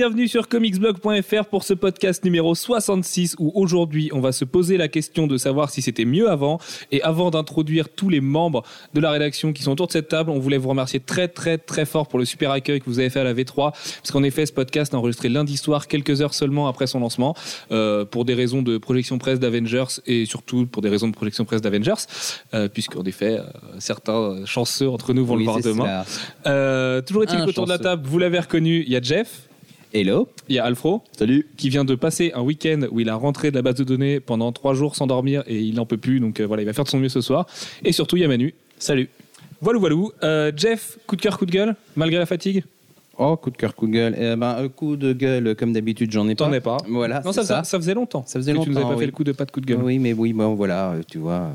bienvenue sur comicsblog.fr pour ce podcast numéro 66 où aujourd'hui on va se poser la question de savoir si c'était mieux avant. Et avant d'introduire tous les membres de la rédaction qui sont autour de cette table, on voulait vous remercier très très très fort pour le super accueil que vous avez fait à la V3 parce qu'en effet ce podcast est enregistré lundi soir quelques heures seulement après son lancement euh, pour des raisons de projection presse d'Avengers et surtout pour des raisons de projection presse d'Avengers euh, puisqu'en effet euh, certains chanceux entre nous vont Oui, le voir demain. Euh, toujours est-il qu'autour de la table, vous l'avez reconnu, il y a Jeff, Hello. il y a Alfro, Salut. qui vient de passer un week-end où il a rentré de la base de données pendant trois jours sans dormir et il n'en peut plus, donc euh, voilà, il va faire de son mieux ce soir. Et surtout, il y a Manu. Salut. Voilà, voilà. Euh, Jeff, coup de cœur, coup de gueule, malgré la fatigue? Oh, coup de cœur, coup de gueule. Eh ben, un coup de gueule, comme d'habitude, j'en ai pas. T'en es pas. Voilà. Non, ça, faisait- ça faisait longtemps. Ça faisait que Tu nous avais longtemps, pas fait le coup de pas de coup de gueule. Oui, mais oui, bon, voilà, euh, tu vois, euh,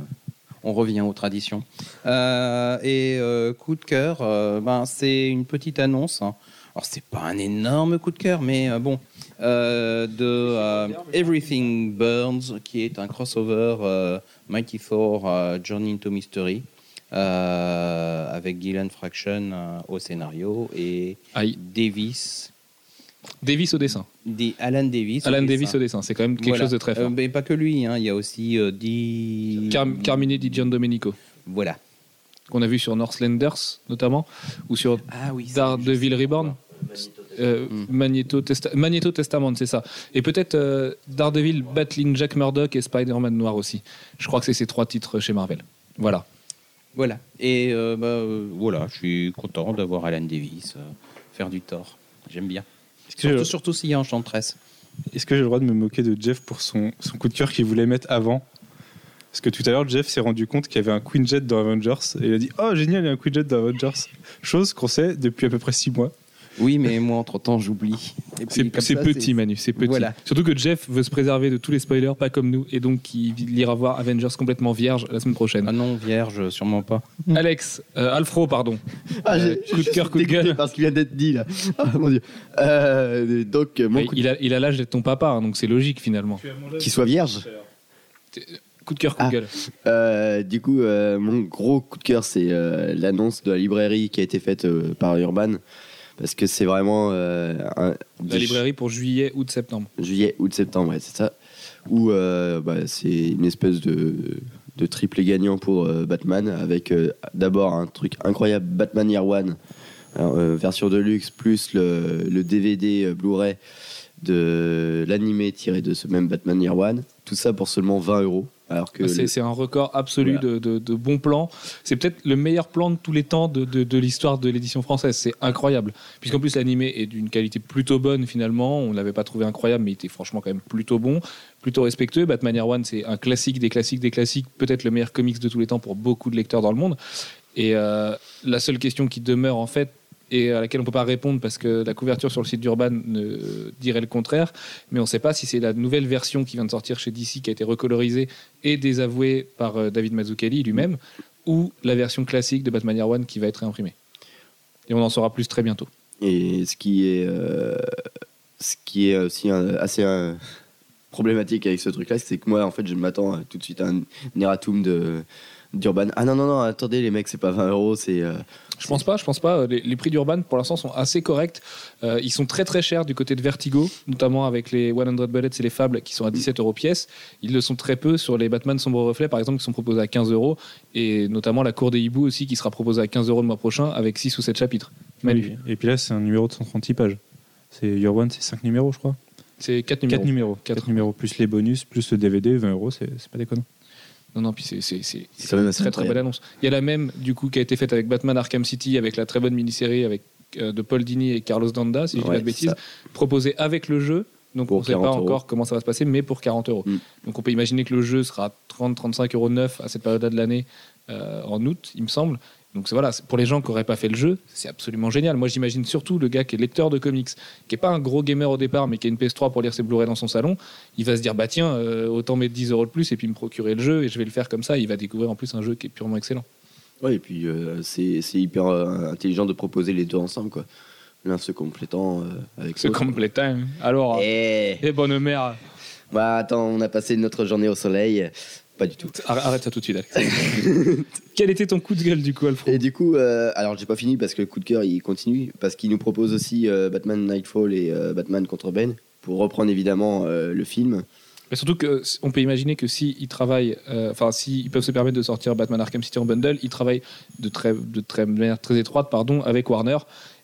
on revient aux traditions. Euh, et euh, coup de cœur, euh, ben, c'est une petite annonce. hein. Alors, c'est pas un énorme coup de cœur, mais euh, bon, euh, de euh, Everything Burns, qui est un crossover Mighty euh, Journey into Mystery. avec Gillian Fraction au scénario et Aïe. Davis, Davis au dessin. Alan Davis. Alan au Davis dessin. au dessin. C'est quand même quelque Voilà. chose de très fort. Mais pas que lui, hein, il y a aussi Di... Car- Carmine Di Giandomenico, Voilà. qu'on a vu sur Northlanders notamment, ou sur Ah oui. Daredevil Reborn. Euh. Magneto, Testa- Magneto Testament, c'est ça. Et peut-être euh, Daredevil battling Jack Murdoch et Spider-Man Noir aussi. Je crois que c'est ces trois titres chez Marvel. Voilà. Voilà. Et euh, bah, euh, voilà, je suis content d'avoir Alan Davis euh, faire du tort. J'aime bien. Surtout, s'il y a Enchantress. est-ce que j'ai le droit de me moquer de Jeff pour son, son coup de cœur qu'il voulait mettre avant? Parce que tout à l'heure, Jeff s'est rendu compte qu'il y avait un Queen Jet dans Avengers et il a dit Oh, génial, il y a un Queen Jet dans Avengers. Chose qu'on sait depuis à peu près 6 mois. Oui, mais moi, entre-temps, j'oublie. C'est petit, Manu, c'est petit. Voilà. Surtout que Jeff veut se préserver de tous les spoilers, pas comme nous, et donc il ira voir Avengers complètement vierge la semaine prochaine. Ah non, vierge, sûrement pas. Alex, euh, Alfro, pardon. Ah, Euh, coup de cœur, coup de gueule. Parce qu'il vient d'être dit là. Ah mon dieu. Euh, donc mon Mais coup de- il a il a l'âge d'être ton papa, hein, donc c'est logique finalement. qu'il soit vierge. Coup de cœur, coup de Ah. gueule. Euh, du coup, euh, mon gros coup de cœur, c'est euh, l'annonce de la librairie qui a été faite euh, par Urban. Parce que c'est vraiment euh, un, La librairie pour juillet, août, septembre. juillet, août, septembre, ouais, c'est ça. Où euh, bah, c'est une espèce de, de triplé gagnant pour euh, Batman, avec d'abord un truc incroyable, Batman Year One, alors, version de luxe, plus le, le DVD Blu-ray de l'animé tiré de ce même Batman Year One. Tout ça pour seulement 20 euros. Alors que C'est le- c'est un record absolu Voilà. de, de, de bons plans. C'est peut-être le meilleur plan de tous les temps de, de, de l'histoire de l'édition française. C'est incroyable. Puisqu'en plus, l'animé est d'une qualité plutôt bonne finalement. On ne l'avait pas trouvé incroyable, mais il était franchement quand même plutôt bon, plutôt respectueux. Batman Year One, c'est un classique des classiques des classiques, peut-être le meilleur comics de tous les temps pour beaucoup de lecteurs dans le monde. Et euh, la seule question qui demeure en fait, et à laquelle on ne peut pas répondre parce que la couverture sur le site d'Urban dirait le contraire, mais on ne sait pas si c'est la nouvelle version qui vient de sortir chez DC qui a été recolorisée et désavouée par euh, David Mazzucchelli lui-même, ou la version classique de Batman Year One qui va être réimprimée. Et on en saura plus très bientôt. Et ce qui est, euh, ce qui est aussi assez euh, problématique avec ce truc-là, c'est que moi, en fait, je m'attends tout de suite à un, erratum d'Urban. Ah non, non, non, attendez, les mecs, c'est pas 20 euros, c'est. Je pense pas, je pense pas. Les, les prix d'Urban pour l'instant sont assez corrects. Euh, ils sont très très chers du côté de Vertigo, notamment avec les 100 Bullets et les Fables qui sont à 17 euros pièce. Ils le sont très peu sur les Batman Sombre Reflet par exemple qui sont proposés à 15 euros et notamment la Cour des Hiboux aussi qui sera proposée à 15 euros le mois prochain avec 6 ou 7 chapitres. Et puis là, c'est un numéro de 136 pages. C'est Your One, c'est 5 numéros, je crois. c'est 4 numéros. 4 numéros. Quatre. 4 numéros, plus les bonus, plus le DVD, 20 euros, c'est c'est pas déconnant. Non, non, puis c'est une très très belle annonce. Il y a la même du coup qui a été faite avec Batman Arkham City avec la très bonne mini-série avec euh, de Paul Dini et Carlos Danda, si je dis pas de bêtises, proposée avec le jeu. Donc Pour on ne sait pas 40 euros. encore comment ça va se passer, mais pour 40 euros. Mm. Donc on peut imaginer que le jeu sera 30-35 euros neuf à cette période-là de l'année euh, en août, il me semble. Donc voilà, pour les gens qui n'auraient pas fait le jeu, c'est absolument génial. Moi j'imagine surtout le gars qui est lecteur de comics, qui n'est pas un gros gamer au départ, mais qui a une PS3 pour lire ses Blu-ray dans son salon, il va se dire bah tiens, euh, autant mettre 10 euros de plus et puis me procurer le jeu et je vais le faire comme ça. Il va découvrir en plus un jeu qui est purement excellent. Ouais, et puis euh, c'est hyper euh, intelligent de proposer les deux ensemble, quoi. L'un se complétant avec l'autre. complétin. Alors, Eh et bonne mère. Bah attends, on a passé notre journée au soleil. Pas du tout. Arrête ça tout de suite, Alex. Quel était ton coup de gueule du coup, Alfred Et du coup, euh, alors j'ai pas fini parce que le coup de cœur il continue, parce qu'il nous propose aussi euh, Batman Nightfall et euh, Batman contre Ben, pour reprendre évidemment euh, le film. Mais surtout que s- on peut imaginer que si ils travaillent, enfin si ils peuvent se permettre de sortir Batman Arkham City en bundle, ils travaillent de très de très de manière très étroite, pardon, avec Warner.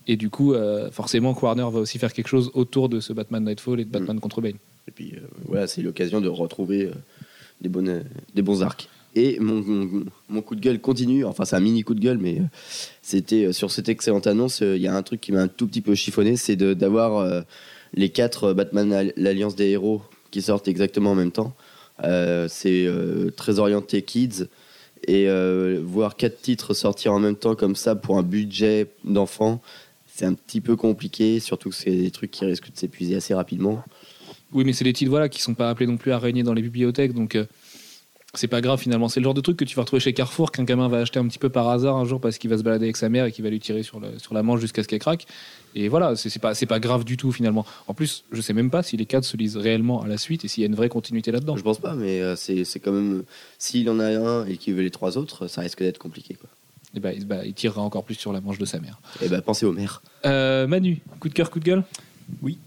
Et du coup, forcément, Warner va aussi faire quelque chose autour de ce Batman Nightfall et de Batman contre Bane. Et puis euh, voilà, c'est l'occasion de retrouver euh, des, bonnes, des bons arcs. Et mon, mon, coup de gueule continue, enfin c'est un mini coup de gueule, mais euh, c'était euh, sur cette excellente annonce, euh, il y a un truc qui m'a un tout petit peu chiffonné, c'est d'avoir les quatre Batman Al- l'Alliance des héros qui sortent exactement en même temps. C'est très orienté kids, et voir quatre titres sortir en même temps comme ça pour un budget d'enfant, c'est un petit peu compliqué, surtout que c'est des trucs qui risquent de s'épuiser assez rapidement. Oui, mais c'est des titres voilà qui sont pas appelés non plus à régner dans les bibliothèques, donc euh, c'est pas grave finalement. C'est le genre de truc que tu vas retrouver chez Carrefour qu'un gamin va acheter un petit peu par hasard un jour parce qu'il va se balader avec sa mère et qu'il va lui tirer sur, le- sur la manche jusqu'à ce qu'elle craque. Et voilà, c'est c'est pas c'est pas grave du tout finalement. En plus, je sais même pas si les cadres se lisent réellement à la suite et s'il y a une vraie continuité là-dedans. Je pense pas, mais euh, c'est quand même. S'il en a un et qu'il veut les trois autres, ça risque d'être compliqué. Quoi. Et bah, il- bah, il tirera encore plus sur la manche de sa mère. Et bah, pensez au maire. Euh, Manu, coup de cœur, coup de gueule? Oui.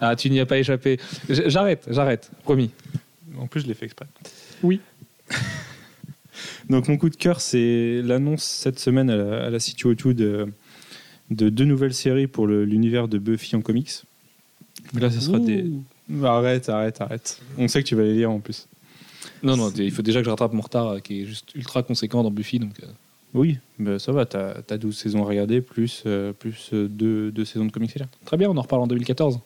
Ah, tu n'y as pas échappé. J'arrête, j'arrête, promis. En plus, je l'ai fait exprès. Oui. Donc, mon coup de cœur, c'est l'annonce cette semaine à la, à la CTO2 de, de deux nouvelles séries pour l'univers de Buffy en comics. Mais là, ce sera des. Arrête, arrête, arrête. On sait que tu vas les lire en plus. Non, non, il faut déjà que je rattrape mon retard euh, qui est juste ultra conséquent dans Buffy. Donc, euh, Oui, bah, ça va, t'as as 12 saisons à regarder, plus, euh, plus euh, deux, deux saisons de comics. Très bien, on en reparle en 2014.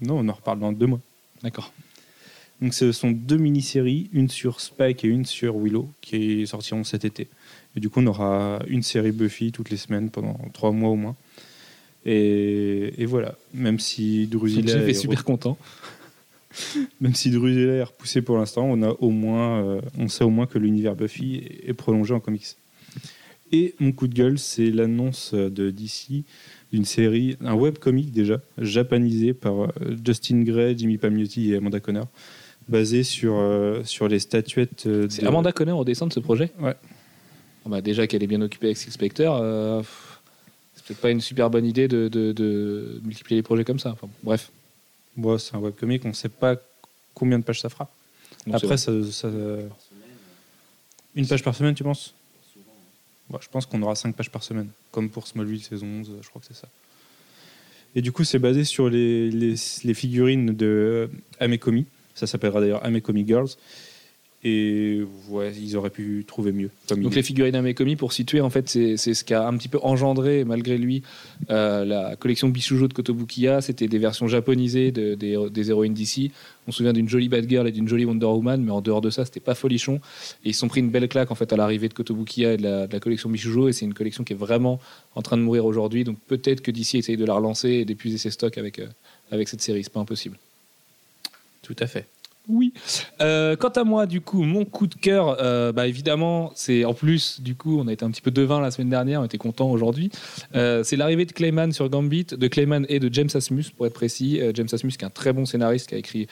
Non, on en reparle dans deux mois. D'accord. Donc ce sont deux mini-séries, une sur Spike et une sur Willow, qui sortiront cet été. Et du coup, on aura une série Buffy toutes les semaines pendant trois mois au moins. Et, et voilà, même si Drusilla est est, super content. même si Drusilla est repoussée pour l'instant, on a au moins, euh, on sait au moins que l'univers Buffy est, est prolongé en comics. Et mon coup de gueule, c'est l'annonce de DC d'une série, un webcomic déjà, japanisé par euh, Justin Gray, Jimmy Palmiotti et Amanda Conner, basé sur, euh, sur les statuettes euh, C'est de- Amanda Conner au dessin de ce projet? Ouais. Ah bah, déjà qu'elle est bien occupée avec Six Spectre, euh, c'est peut-être pas une super bonne idée de, de- de multiplier les projets comme ça. Enfin, bref. Bon, c'est un webcomic, on ne sait pas combien de pages ça fera. Donc, Après, ça, ça- Une page par semaine, tu penses? Bon, Je pense qu'on aura 5 pages par semaine, comme pour Smallville saison 11, je crois que c'est ça. Et du coup, c'est basé sur les figurines de Amekomi. Ça s'appellera d'ailleurs Amekomi Girls. Et ouais, ils auraient pu trouver mieux. Comme Donc idée. les figurines Amekomi, pour situer, en fait, c'est ce qui a un petit peu engendré, malgré lui, euh, la collection Bishujo de Kotobukiya. C'était des versions japonisées de- des, des héroïnes d'ici. On se souvient d'une jolie Batgirl et d'une jolie Wonder Woman, mais en dehors de ça, c'était pas folichon. Et ils se sont pris une belle claque en fait à l'arrivée de Kotobukiya et de la, de la collection Bishujo. Et c'est une collection qui est vraiment en train de mourir aujourd'hui. Donc peut-être que d'ici essaye de la relancer et d'épuiser ses stocks avec, euh, avec cette série. C'est pas impossible. Tout à fait. Oui. Euh, quant à moi, du coup, mon coup de cœur, euh, bah, évidemment, c'est en plus, du coup, on a été un petit peu devin la semaine dernière, on était content aujourd'hui. Euh, c'est l'arrivée de Clayman sur Gambit, de Clayman et de James Asmus, pour être précis. James Asmus, qui est un très bon scénariste, qui a écrit,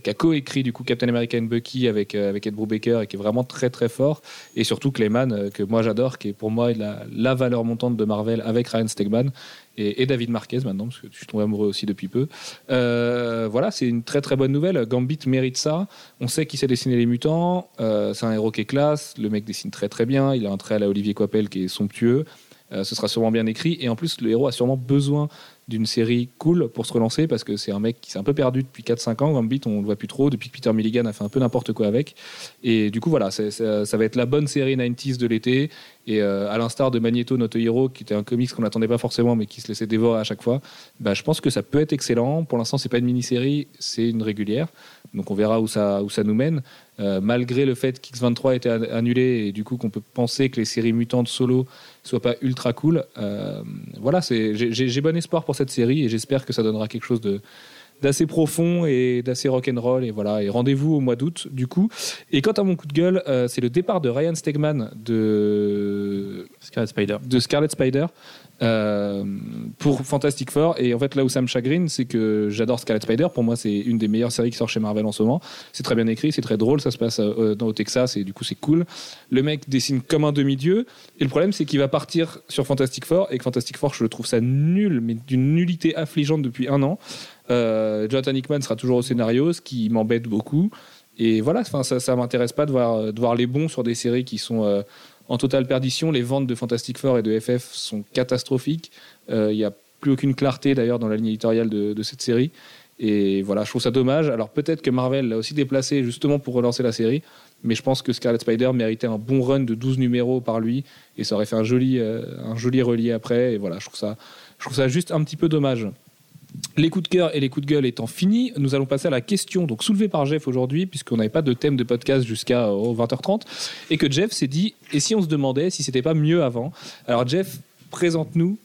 qui a co-écrit du coup Captain America and Bucky avec euh, avec Ed Brubaker et qui est vraiment très très fort. Et surtout Clayman, euh, que moi j'adore, qui est pour moi la, la valeur montante de Marvel avec Ryan Stegman. Et, David Marquez maintenant, parce que je suis tombé amoureux aussi depuis peu. Euh, voilà, c'est une très très bonne nouvelle. Gambit mérite ça. On sait qu'il sait dessiner les mutants. C'est un héros qui est classe. Le mec dessine très très bien. Il a un trait à la Olivier Coipel qui est somptueux. Ce sera sûrement bien écrit. Et en plus, le héros a sûrement besoin d'une série cool pour se relancer parce que c'est un mec qui s'est un peu perdu depuis 4-5 ans. Gambit, on le voit plus trop. Depuis que Peter Milligan a fait un peu n'importe quoi avec. Et du coup, voilà, ça, ça va être la bonne série 90s de l'été. Et euh, à l'instar de Magneto Not a Hero, qui était un comics qu'on n'attendait pas forcément, mais qui se laissait dévorer à chaque fois, bah, je pense que ça peut être excellent. Pour l'instant, c'est pas une mini-série, c'est une régulière. Donc on verra où ça, où ça nous mène. Euh, malgré le fait qu'X23 était an- annulé et du coup qu'on peut penser que les séries mutantes solo soient pas ultra cool, euh, voilà, c'est- j'ai bon espoir pour cette série et j'espère que ça donnera quelque chose de d'assez profond et d'assez rock'n'roll. Et voilà et rendez-vous au mois d'août du coup. Et quant à mon coup de gueule euh, c'est le départ de Ryan Stegman de Scarlet Spider. de Scarlet Spider euh, pour Fantastic Four. Et en fait, là où ça me chagrine, c'est que j'adore Scarlet Spider. Pour moi, c'est une des meilleures séries qui sort chez Marvel en ce moment. C'est très bien écrit, c'est très drôle. Ça se passe euh, dans au Texas et du coup, c'est cool. Le mec dessine comme un demi-dieu. Et le problème, c'est qu'il va partir sur Fantastic Four et que Fantastic Four, je le trouve ça nul, mais d'une nullité affligeante depuis un an. Euh, Jonathan Hickman sera toujours au scénario, ce qui m'embête beaucoup. Et voilà, ça, ça m'intéresse pas de voir, les bons sur des séries qui sont en totale perdition. Les ventes de Fantastic Four et de FF sont catastrophiques. Euh, Il n'y a plus aucune clarté d'ailleurs dans la ligne éditoriale de, cette série. Et voilà, je trouve ça dommage. Alors peut-être que Marvel l'a aussi déplacé justement pour relancer la série, mais je pense que Scarlet Spider méritait un bon run de 12 numéros par lui, et ça aurait fait un joli, euh, un joli après. Et voilà, je trouve ça, je trouve ça juste un petit peu dommage. Les coups de cœur et les coups de gueule étant finis, nous allons passer à la question donc soulevée par Jeff aujourd'hui, puisqu'on n'avait pas de thème de podcast jusqu'à euh, 20h30, et que Jeff s'est dit et si on se demandait si c'était pas mieux avant? Alors Jeff, présente-nous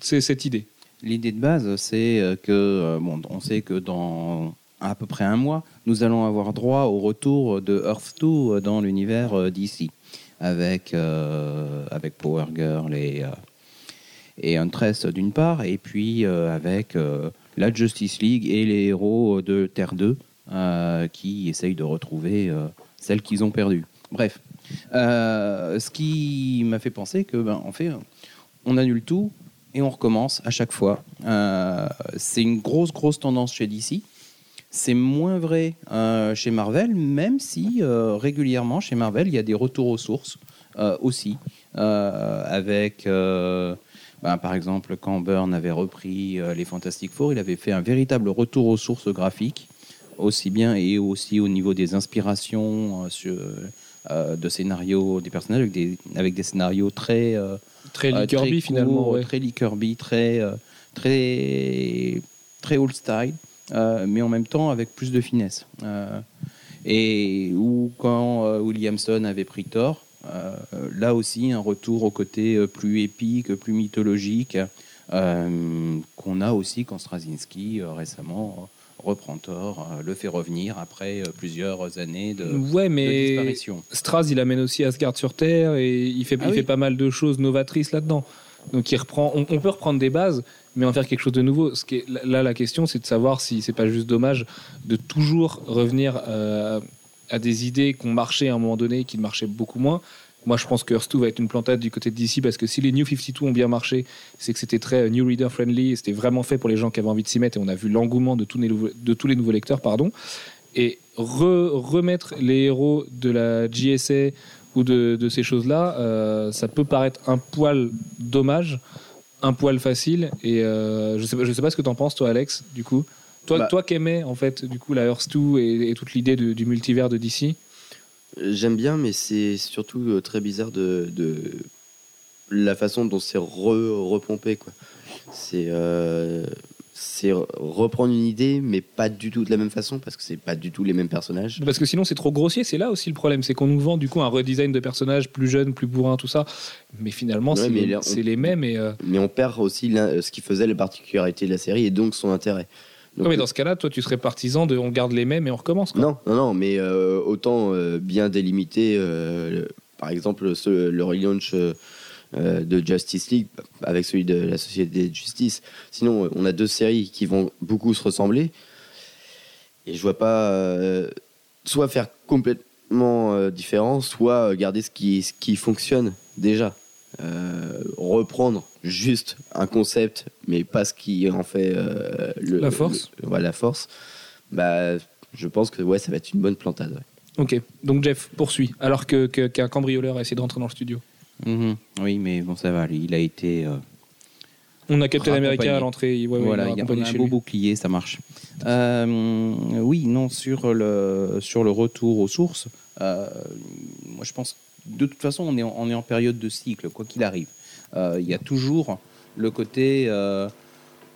cette idée. L'idée de base, c'est euh, que, euh, bon, on sait que dans à peu près un mois, nous allons avoir droit au retour de Earth 2 euh, dans l'univers euh, DC, avec, euh, avec Power Girl et, euh, et Huntress d'une part, et puis euh, avec euh, la Justice League et les héros de Terre 2 euh, qui essayent de retrouver celles qu'ils ont perdues. Bref, ce qui m'a fait penser que, ben, en fait, on annule tout et on recommence à chaque fois. C'est une grosse, grosse tendance chez DC. C'est moins vrai chez Marvel, même si régulièrement chez Marvel, il y a des retours aux sources aussi. Avec, ben, par exemple, quand Byrne avait repris euh, les Fantastic Four, il avait fait un véritable retour aux sources graphiques, aussi bien et aussi au niveau des inspirations euh, sur, euh, de scénarios des personnages, avec des, avec des scénarios très. Très Lee Kirby finalement. ouais. Très Lee Kirby, très, très, très old style, mais en même temps avec plus de finesse. Et ou quand Williamson avait pris Thor, là aussi un retour au côté euh, plus épique, plus mythologique, euh, qu'on a aussi quand Straczynski euh, récemment euh, reprend Thor, euh, le fait revenir après euh, plusieurs années de, Ouais, de mais disparition. Straz, il amène aussi Asgard sur Terre et il fait, Ah il oui. fait pas mal de choses novatrices là-dedans. Donc il reprend, on, on peut reprendre des bases, mais en faire quelque chose de nouveau. Ce qui est, là, la question, c'est de savoir si c'est pas juste dommage de toujours revenir euh, à des idées qui ont marché à un moment donné, qui marchaient beaucoup moins. Moi, je pense que Earth 2 va être une plantade du côté de DC parce que si les New 52 ont bien marché, c'est que c'était très euh, New Reader friendly, c'était vraiment fait pour les gens qui avaient envie de s'y mettre et on a vu l'engouement de, tous les nouveaux- lecteurs. pardon. Et re- remettre les héros de la GSA ou de, ces choses-là, euh, ça peut paraître un poil dommage, un poil facile. Et euh, je sais pas, je sais pas ce que t'en penses, toi, Alex. Du coup, toi, Bah. toi qui aimais en fait, du coup, la Earth 2 et, et toute l'idée du multivers de DC. J'aime bien, mais c'est surtout euh, très bizarre de, de la façon dont c'est re- repompé. quoi. C'est euh, c'est reprendre une idée, mais pas du tout de la même façon, parce que c'est pas du tout les mêmes personnages. Parce que sinon, c'est trop grossier. C'est là aussi le problème, c'est qu'on nous vend du coup un redesign de personnages plus jeunes, plus bourrins, tout ça. Mais finalement, Ouais, c'est les, mêmes. Et euh, Mais on perd aussi ce qui faisait la particularité de la série et donc son intérêt. Donc, mais dans ce cas-là, toi, tu serais partisan de on garde les mêmes et on recommence. Quoi. Non, non, non, mais euh, autant euh, bien délimiter, euh, le- par exemple, ce- le relaunch de Justice League avec celui de la Société de Justice. Sinon, on a deux séries qui vont beaucoup se ressembler. Et je vois pas soit faire complètement différent, soit garder ce qui, ce qui fonctionne déjà. Reprendre juste un concept, mais pas ce qui en fait euh, le- La force. le- voilà, la force. Bah, je pense que ouais, ça va être une bonne plantade. ouais. Ok, donc Jeff poursuit, alors que, que- qu'un cambrioleur a essayé de rentrer dans le studio. Mhm. Oui, mais bon, ça va. Il a été. euh, On a Captain. America à l'entrée. Ouais, ouais, voilà, il y a accompagné un chez beau lui. bouclier, ça marche. Euh, oui, non, sur le, sur le retour aux sources, euh, moi je pense de toute façon, on est en, on est en période de cycle, quoi qu'il arrive. Euh, Il y a toujours le côté. euh,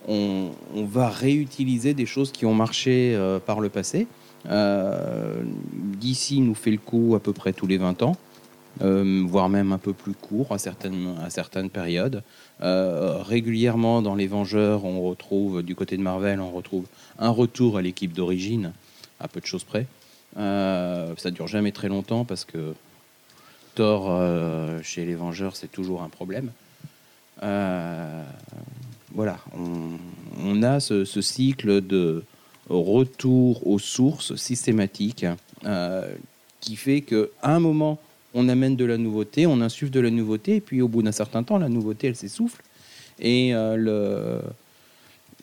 on, va réutiliser des choses qui ont marché euh, par le passé. DC nous fait le coup à peu près tous les 20 ans, voire même un peu plus court à certaines, périodes. Régulièrement dans les Vengeurs, on retrouve du côté de Marvel, on retrouve un retour à l'équipe d'origine, à peu de choses près. Euh, ça dure jamais très longtemps parce que Thor chez les Vengeurs, c'est toujours un problème. Euh, voilà, on, on a ce, ce cycle de retour aux sources systématique euh, qui fait qu'à un moment, on amène de la nouveauté, on insuffle de la nouveauté, et puis au bout d'un certain temps, la nouveauté, elle s'essouffle. Et euh, le,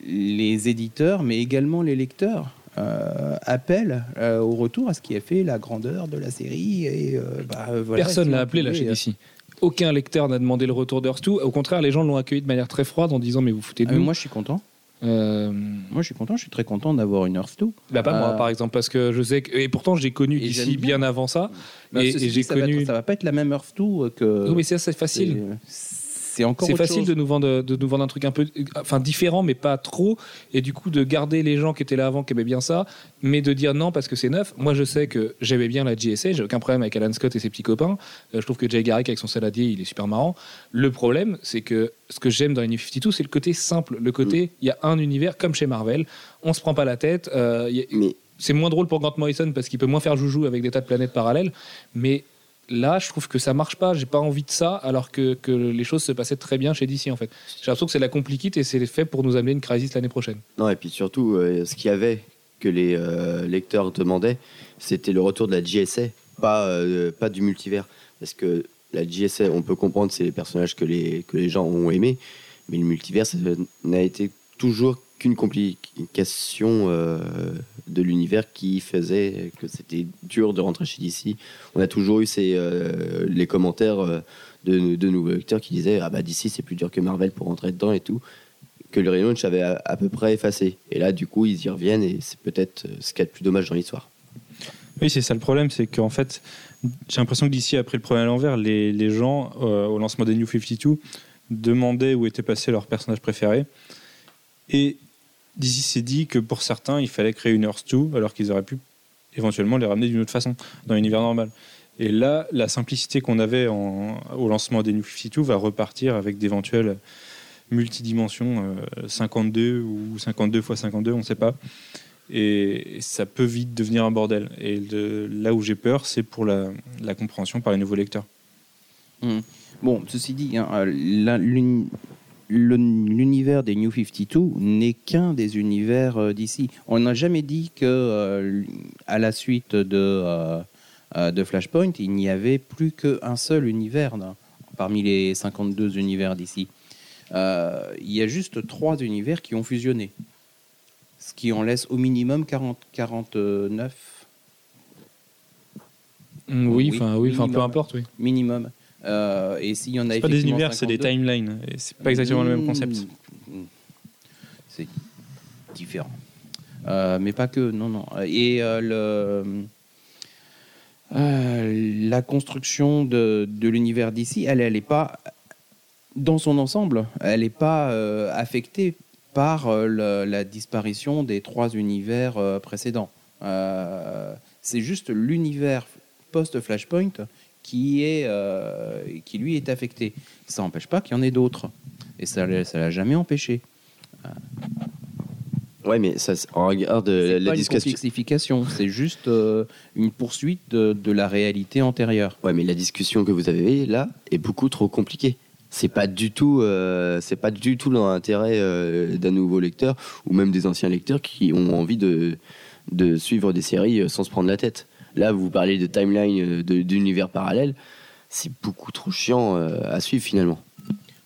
les éditeurs, mais également les lecteurs, euh, appellent euh, au retour à ce qui a fait la grandeur de la série. Et, bah, voilà, Personne si l'a appelé pouvait, chez DC. Aucun lecteur n'a demandé le retour d'Earth 2. Au contraire, les gens l'ont accueilli de manière très froide en disant mais vous foutez de ah, nous. moi, je suis content. Euh, Moi, je suis content. Je suis très content d'avoir une Earth 2. bah pas moi Euh, par exemple parce que je sais que et pourtant j'ai connu d'ici j'aime bien. bien avant ça. Bah, Et- et j'ai ça va connu- être- ça va pas être la même Earth 2 que. Oui mais ça c'est facile. C'est c'est encore C'est facile chose. de nous vendre de nous vendre un truc un peu enfin différent mais pas trop et du coup de garder les gens qui étaient là avant qui aimaient bien ça mais de dire non parce que c'est neuf. Moi je sais que j'aimais bien la GSA, j'ai aucun problème avec Alan Scott et ses petits copains. Euh, je trouve que Jay Garrick avec son saladier, il est super marrant. Le problème, c'est que ce que j'aime dans les New 52, c'est le côté simple, le côté il y a un univers comme chez Marvel, on se prend pas la tête, euh, y a- c'est moins drôle pour Grant Morrison parce qu'il peut moins faire joujou avec des tas de planètes parallèles, mais là, je trouve que ça marche pas. J'ai pas envie de ça, alors que, les choses se passaient très bien chez DC en fait. J'ai l'impression que c'est la compliquée et c'est fait pour nous amener une crisis l'année prochaine. non, et puis surtout, euh, ce qu'il y avait que les euh, lecteurs demandaient, c'était le retour de la pas, euh, pas du multivers. Parce que la GSA, on peut comprendre, c'est les personnages que les, gens ont aimés, mais le multivers, n'a été toujours qu'une complication euh, de l'univers qui faisait que c'était dur de rentrer chez DC. On a toujours eu ces, euh, les commentaires euh, de, de nouveaux lecteurs qui disaient Ah bah DC c'est plus dur que Marvel pour rentrer dedans et tout. Que le relaunch avait à, peu près effacé. Et là, du coup, ils y reviennent et c'est peut-être ce qu'il y a de plus dommage dans l'histoire. Oui, c'est ça le problème, c'est qu'en fait, j'ai l'impression que d'ici, après le problème à l'envers, les, les gens, au lancement des New 52, demandaient où était passé leur personnage préféré. Et d'ici s'est dit que pour certains, il fallait créer une Earth 2, alors qu'ils auraient pu éventuellement les ramener d'une autre façon, dans l'univers normal. Et là, la simplicité qu'on avait au lancement des New 52 va repartir avec d'éventuelles multidimensions, euh, 52 ou 52 x 52, on ne sait pas et ça peut vite devenir un bordel. Et là où j'ai peur, c'est pour la, compréhension par les nouveaux lecteurs. Bon, ceci dit, hein, l'univers des New 52 n'est qu'un des univers euh, d'ici. On n'a jamais dit que euh, à la suite de, euh, de Flashpoint, il n'y avait plus qu'un seul univers parmi les 52 univers d'ici. Il y a juste trois univers qui ont fusionné, ce qui en laisse au minimum 40, 49 Mm, oui, Oui, enfin, oui, enfin, peu importe, oui. minimum. Euh, et s'il y en a pas des univers, c'est des 52, timelines. C'est pas exactement le même concept. Mmh. C'est différent. Euh, mais pas que, non, non. Et euh, le, euh, la construction de, de l'univers d'ici, elle n'est pas, dans son ensemble, elle n'est pas affectée par le- la disparition des trois univers précédents. C'est juste l'univers post-Flashpoint qui, est, euh, qui lui est affecté. Ça n'empêche pas qu'il y en ait d'autres. Et ça ne l'a jamais empêché. Ouais, mais ça, regarde euh, C'est la, pas une discussion. complexification, c'est juste euh, une poursuite de, de la réalité antérieure. Ouais, mais la discussion que vous avez là est beaucoup trop compliquée. C'est pas du tout, euh, c'est pas du tout dans l'intérêt euh, d'un nouveau lecteur ou même des anciens lecteurs qui ont envie de, de suivre des séries euh, sans se prendre la tête. Là, vous parlez de timeline euh, de- d'univers parallèles, c'est beaucoup trop chiant euh, à suivre finalement.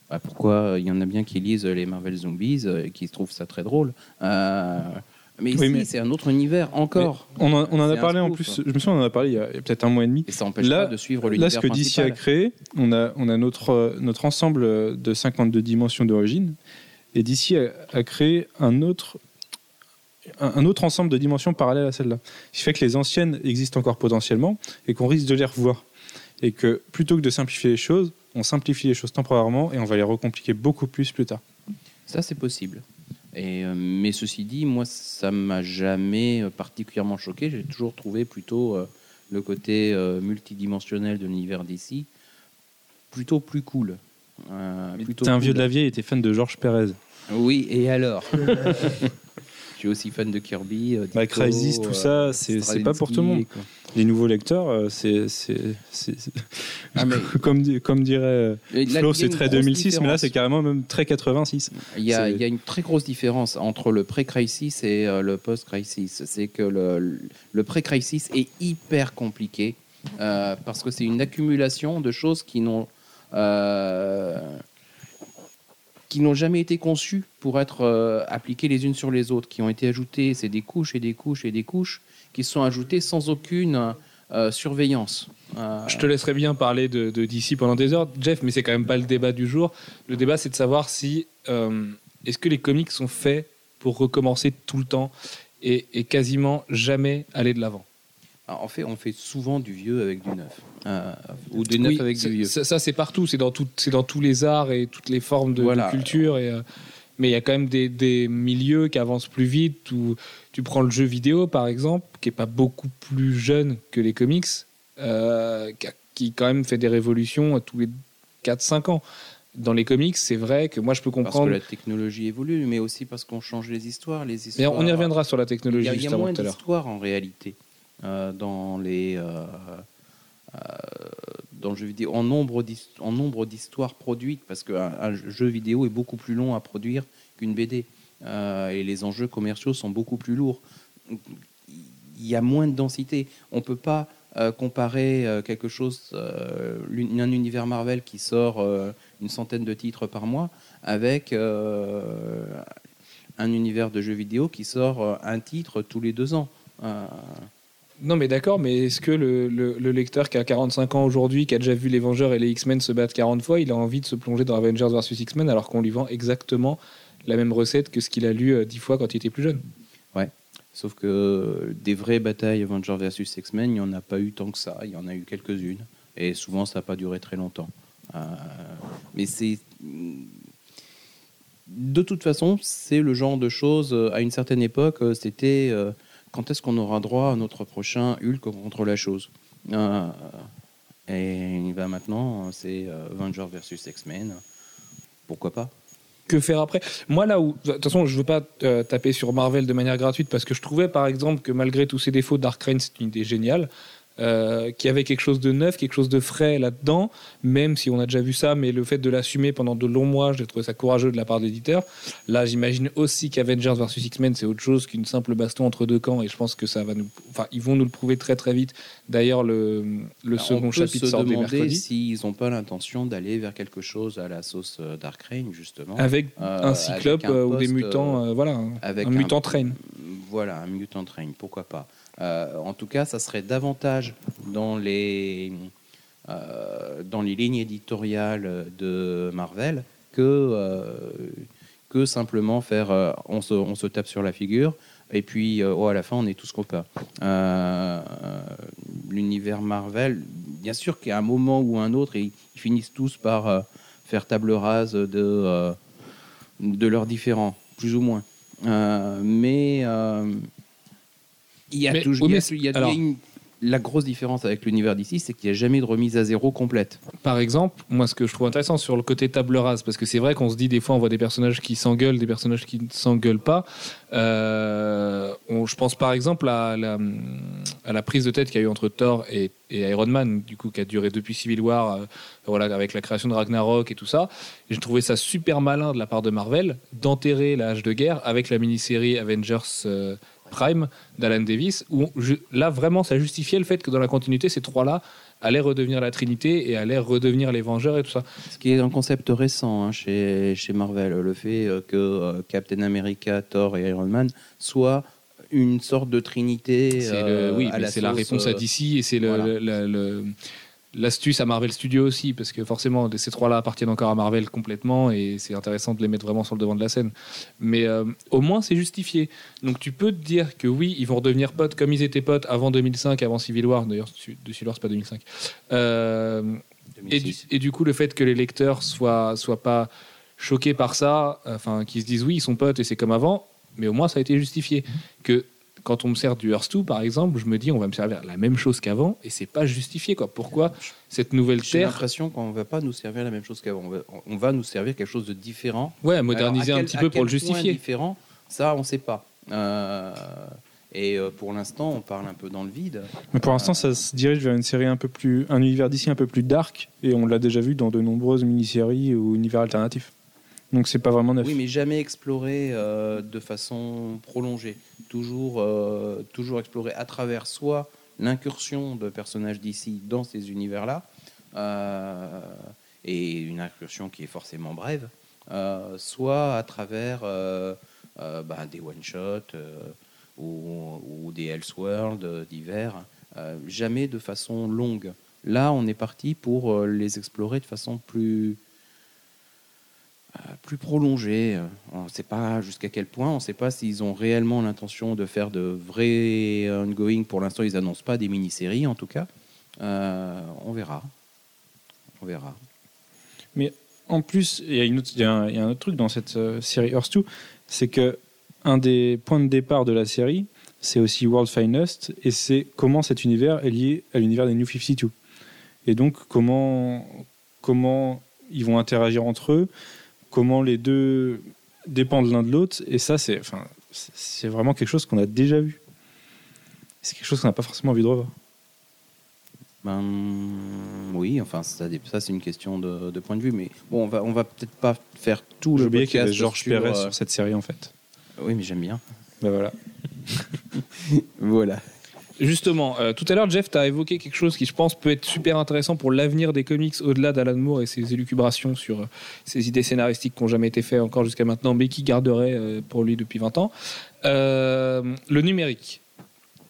Bah, pourquoi euh, il y en a bien qui lisent les Marvel Zombies et qui trouvent ça très drôle. Euh, mais ici, Oui, mais- c'est un autre univers encore. On en, on en C'est a parlé en plus, je me souviens, on en a parlé il y a, peut-être un mois et demi. Et ça n'empêche Là- pas de suivre Là, l'univers ce que DC a créé, on a, on a notre, notre ensemble de 52 dimensions d'origine, et DC a, a créé un autre, un, autre ensemble de dimensions parallèles à celle-là. Ce qui fait que les anciennes existent encore potentiellement, et qu'on risque de les revoir. Et que plutôt que de simplifier les choses, on simplifie les choses temporairement, et on va les recompliquer beaucoup plus plus tard. Ça, c'est possible. Et, euh, mais ceci dit, moi, ça m'a jamais euh, particulièrement choqué. J'ai toujours trouvé plutôt euh, le côté euh, multidimensionnel de l'univers d'ici plutôt plus cool. Euh, T'es un cool. vieux de la vieille et t'es fan de Georges Pérez. Oui, et alors? suis aussi fan de Kirby. euh, Bah, Crysis, tout ça, c'est- pas pour tout le monde. Quoi. Les nouveaux lecteurs, euh, c'est. Ah, comme, di- comme dirait Flo, c'est très grosse 2006, mais là, c'est carrément même très 86. Il y, a, C'est- il y a une très grosse différence entre le pré-crisis et euh, le post-crisis. C'est que le, le pré-crisis est hyper compliqué euh, parce que c'est une accumulation de choses qui n'ont euh, qui n'ont jamais été conçues pour être euh, appliquées les unes sur les autres, qui ont été ajoutées. C'est des couches et des couches et des couches qui sont ajoutées sans aucune euh, surveillance. Euh, Je te laisserai bien parler de, DC pendant des heures, Jeff, mais c'est quand même pas le débat du jour. Le débat, c'est de savoir si euh, est-ce que les comics sont faits pour recommencer tout le temps et quasiment jamais aller de l'avant. Alors, en fait, on fait souvent du vieux avec du neuf. Euh, ou du neuf Oui, avec du vieux. Ça, ça, c'est partout, c'est dans, tout- dans tous les arts et toutes les formes de, culture. Et, euh, mais il y a quand même des, des milieux qui avancent plus vite. Où tu prends le jeu vidéo, par exemple, qui est pas beaucoup plus jeune que les comics, euh, qui, a- qui quand même fait des révolutions tous les 4-5 ans. Dans les comics, c'est vrai que moi, je peux Parce que comprendre. la technologie évolue, mais aussi parce qu'on change les histoires. Les Mais histoires on y reviendra sur la Il technologie y a, il y a moins à d'histoires en réalité dans les euh, euh, dans le jeu vidéo en nombre d'histoires produites parce qu'un un jeu vidéo est beaucoup plus long à produire qu'une BD Euh, et les enjeux commerciaux sont beaucoup plus lourds. Il y a moins de densité. On peut pas euh, comparer euh, quelque chose, euh, un univers Marvel qui sort euh, une centaine de titres par mois avec euh, un univers de jeux vidéo qui sort euh, un titre tous les deux ans. Euh, Non, mais d'accord, mais est-ce que le, le- le lecteur qui a 45 ans aujourd'hui, qui a déjà vu les Vengeurs et les X-Men se battre 40 fois, il a envie de se plonger dans Avengers vs X-Men alors qu'on lui vend exactement la même recette que ce qu'il a lu euh, 10 fois quand il était plus jeune? Sauf que des vraies batailles Avengers versus X-Men, il n'y en a pas eu tant que ça. Il y en a eu quelques-unes. Et souvent, ça n'a pas duré très longtemps. Euh, mais c'est. De toute façon, c'est le genre de choses. euh, À une certaine époque, euh, c'était euh, quand est-ce qu'on aura droit à notre prochain Hulk contre la chose Euh, Et ben maintenant, c'est euh, Avengers versus X-Men. Pourquoi pas? Que faire après? Moi, là où. De toute façon, je veux pas euh, taper sur Marvel de manière gratuite parce que je trouvais, par exemple, que malgré tous ses défauts, Dark Reign, c'est une idée géniale. Euh, qu'il y avait quelque chose de neuf, quelque chose de frais là-dedans, même si on a déjà vu ça, mais le fait de l'assumer pendant de longs mois, j'ai trouvé ça courageux de la part d'éditeurs. Là, j'imagine aussi qu'Avengers vs X-Men, c'est autre chose qu'une simple baston entre deux camps, et je pense que ça va nous. Enfin, ils vont nous le prouver très très vite. D'ailleurs, le, le Alors, second on peut chapitre se sort dès demander mercredi. s'ils n'ont pas l'intention d'aller vers quelque chose à la sauce euh, Dark Reign, justement. Avec Euh, un cyclope avec un euh, ou des mutants, euh, voilà, un, un mutant train. Voilà, un mutant train, pourquoi pas. Euh, en tout cas, ça serait davantage dans les, euh, dans les lignes éditoriales de Marvel que, euh, que simplement faire on, se, on se tape sur la figure et puis oh, à la fin on est tous copains. L'univers Marvel, bien sûr qu'à un moment ou un autre, ils, finissent tous par faire table rase de, de leurs différents, plus ou moins. Mais il y a Mais- toujours oui, il y a- mais il y a- il y a alors- une- la grosse différence avec l'univers d'ici, c'est qu'il n'y a jamais de remise à zéro complète. Par exemple, moi, ce que je trouve intéressant sur le côté table rase, parce que c'est vrai qu'on se dit des fois, on voit des personnages qui s'engueulent, des personnages qui ne s'engueulent pas. Euh, on- je pense par exemple à la, à la prise de tête qu'il y a eu entre Thor et, et Iron Man, du coup, qui a duré depuis Civil War, euh, voilà, avec la création de Ragnarok et tout ça. J'ai trouvé ça super malin de la part de Marvel d'enterrer l'âge de guerre avec la mini-série Avengers. euh, Prime d'Alan Davis, où je- là vraiment ça justifiait le fait que dans la continuité ces trois-là allaient redevenir la Trinité et allaient redevenir les Vengeurs et tout ça. Ce qui est un concept récent hein, chez, chez Marvel, le fait euh, que euh, Captain America, Thor et Iron Man soient une sorte de trinité. C'est euh, le- oui, mais la c'est la réponse à euh, DC et c'est le- voilà. le- le- le- l'astuce à Marvel Studios aussi, parce que forcément ces trois-là appartiennent encore à Marvel complètement et c'est intéressant de les mettre vraiment sur le devant de la scène. Mais euh, au moins c'est justifié. Donc tu peux te dire que oui, ils vont redevenir potes comme ils étaient potes avant 2005, avant Civil War. D'ailleurs, de Civil War c'est pas 2005. Euh, Et du, 2006. et du coup, le fait que les lecteurs soient, soient pas choqués par ça, enfin, qu'ils se disent oui, ils sont potes et c'est comme avant, mais au moins ça a été justifié. Que quand on me sert du Hearth 2, par exemple, je me dis on va me servir la même chose qu'avant et c'est pas justifié. Quoi. Pourquoi cette nouvelle J'ai terre l'impression qu'on ne va pas nous servir la même chose qu'avant. On va, on va nous servir quelque chose de différent. Ouais, moderniser Alors, un petit peu pour le quel point justifier. différent, ça, on ne sait pas. Euh, et euh, pour l'instant, on parle un peu dans le vide. Mais pour l'instant, ça se dirige vers une série un peu plus, un univers d'ici un peu plus dark, et on l'a déjà vu dans de nombreuses mini-séries ou univers alternatifs. Donc c'est pas vraiment neuf. Oui, mais jamais exploré euh, de façon prolongée. Toujours, euh, toujours exploré à travers soit l'incursion de personnages d'ici dans ces univers-là, euh, et une incursion qui est forcément brève, euh, soit à travers bah, des one-shots ou, ou des Elseworlds divers. Jamais de façon longue. Là, on est parti pour les explorer de façon plus plus prolongée. Euh, On ne sait pas jusqu'à quel point, on ne sait pas s'ils ont réellement l'intention de faire de vrais ongoing. Pour l'instant, ils annoncent pas des mini-séries, en tout cas. Euh, on verra. On verra. En plus, il y, a un, autre truc dans cette euh, série Earth 2, c'est que un des points de départ de la série, c'est aussi World Finest, et c'est comment cet univers est lié à l'univers des New 52. Et donc, comment, comment ils vont interagir entre eux, comment les deux dépendent l'un de l'autre, et ça, c'est enfin, c'est- vraiment quelque chose qu'on a déjà vu. C'est quelque chose qu'on n'a pas forcément envie de revoir. Ben, oui, enfin, ça, c'est une question de, de point de vue. Mais bon, on va, on va peut-être pas faire tout J'ai le oublié qu'il y avait podcast Georges Perez euh, sur cette série, en fait. Oui, mais j'aime bien. Ben voilà. Voilà. Justement, euh, tout à l'heure, Jeff, tu as évoqué quelque chose qui, je pense, peut être super intéressant pour l'avenir des comics au-delà d'Alan Moore et ses élucubrations sur euh, ses idées scénaristiques qui n'ont jamais été faites encore jusqu'à maintenant, mais qui garderait euh, pour lui depuis 20 ans. Euh, le numérique.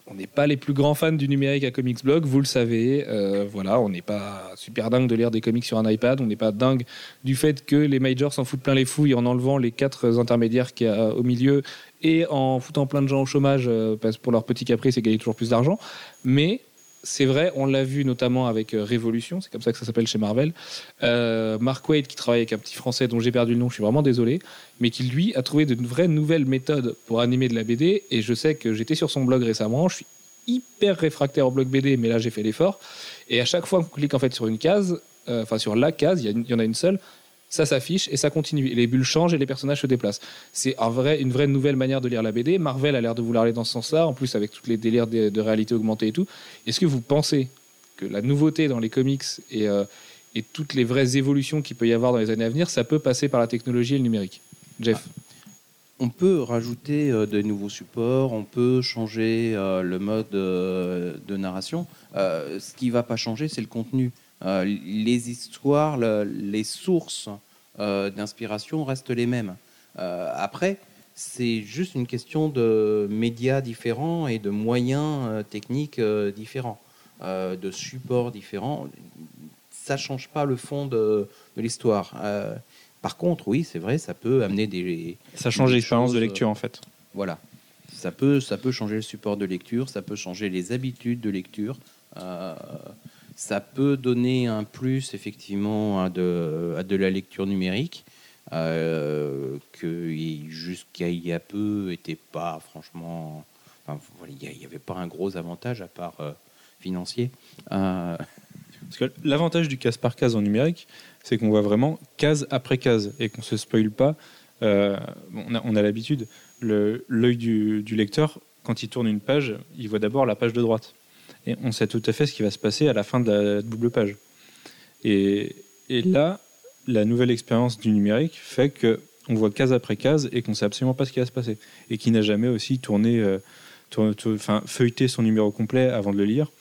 On n'est pas les plus grands fans du numérique à Comics Blog, vous le savez. Euh, voilà, on n'est pas super dingue de lire des comics sur un iPad. On n'est pas dingue du fait que les majors s'en foutent plein les fouilles en enlevant les quatre intermédiaires qu'il y a au milieu et en foutant plein de gens au chômage euh, parce pour leur petit caprice et gagner toujours plus d'argent. Mais c'est vrai, on l'a vu notamment avec euh, Révolution, c'est comme ça que ça s'appelle chez Marvel. Euh, Mark Waid qui travaille avec un petit français dont j'ai perdu le nom, je suis vraiment désolé, mais qui lui a trouvé de vraies nouvelles méthodes pour animer de la BD. Et je sais que j'étais sur son blog récemment, je suis hyper réfractaire au blog BD, mais là j'ai fait l'effort. Et à chaque fois qu'on clique en fait sur une case, euh, enfin sur la case, il y en a une seule, ça s'affiche et ça continue. Les bulles changent et les personnages se déplacent. C'est une vraie nouvelle manière de lire la BD. Marvel a l'air de vouloir aller dans ce sens-là, en plus avec tous les délires de, réalité augmentée et tout. Est-ce que vous pensez que la nouveauté dans les comics et, euh, et toutes les vraies évolutions qu'il peut y avoir dans les années à venir, ça peut passer par la technologie et le numérique? Jeff? On peut rajouter euh, de nouveaux supports, on peut changer euh, le mode euh, de narration. Ce qui va pas changer, c'est le contenu. Euh, les histoires, le- les sources euh, d'inspiration restent les mêmes. Euh, après, c'est juste une question de médias différents et de moyens techniques différents, de supports différents. Ça change pas le fond de, de l'histoire. Par contre, oui, c'est vrai, ça peut amener des, Ça change l'expérience de lecture, en fait. voilà. Ça peut, ça peut changer le support de lecture, ça peut changer les habitudes de lecture. euh, ça peut donner un plus, effectivement, à de, la lecture numérique, euh, que jusqu'à il y a peu n'était pas franchement. il n'y avait pas un gros avantage à part euh, financier. Euh, Parce que l'avantage du case par case en numérique, c'est qu'on voit vraiment case après case et qu'on se spoile pas. Euh, on a, l'habitude, l'œil du lecteur, quand il tourne une page, il voit d'abord la page de droite. Et on sait tout à fait ce qui va se passer à la fin de la double page. Et, là, la nouvelle expérience du numérique fait que on voit case après case et qu'on sait absolument pas ce qui va se passer. Et qui n'a jamais aussi tourné, euh, feuilleté son numéro complet avant de le lire.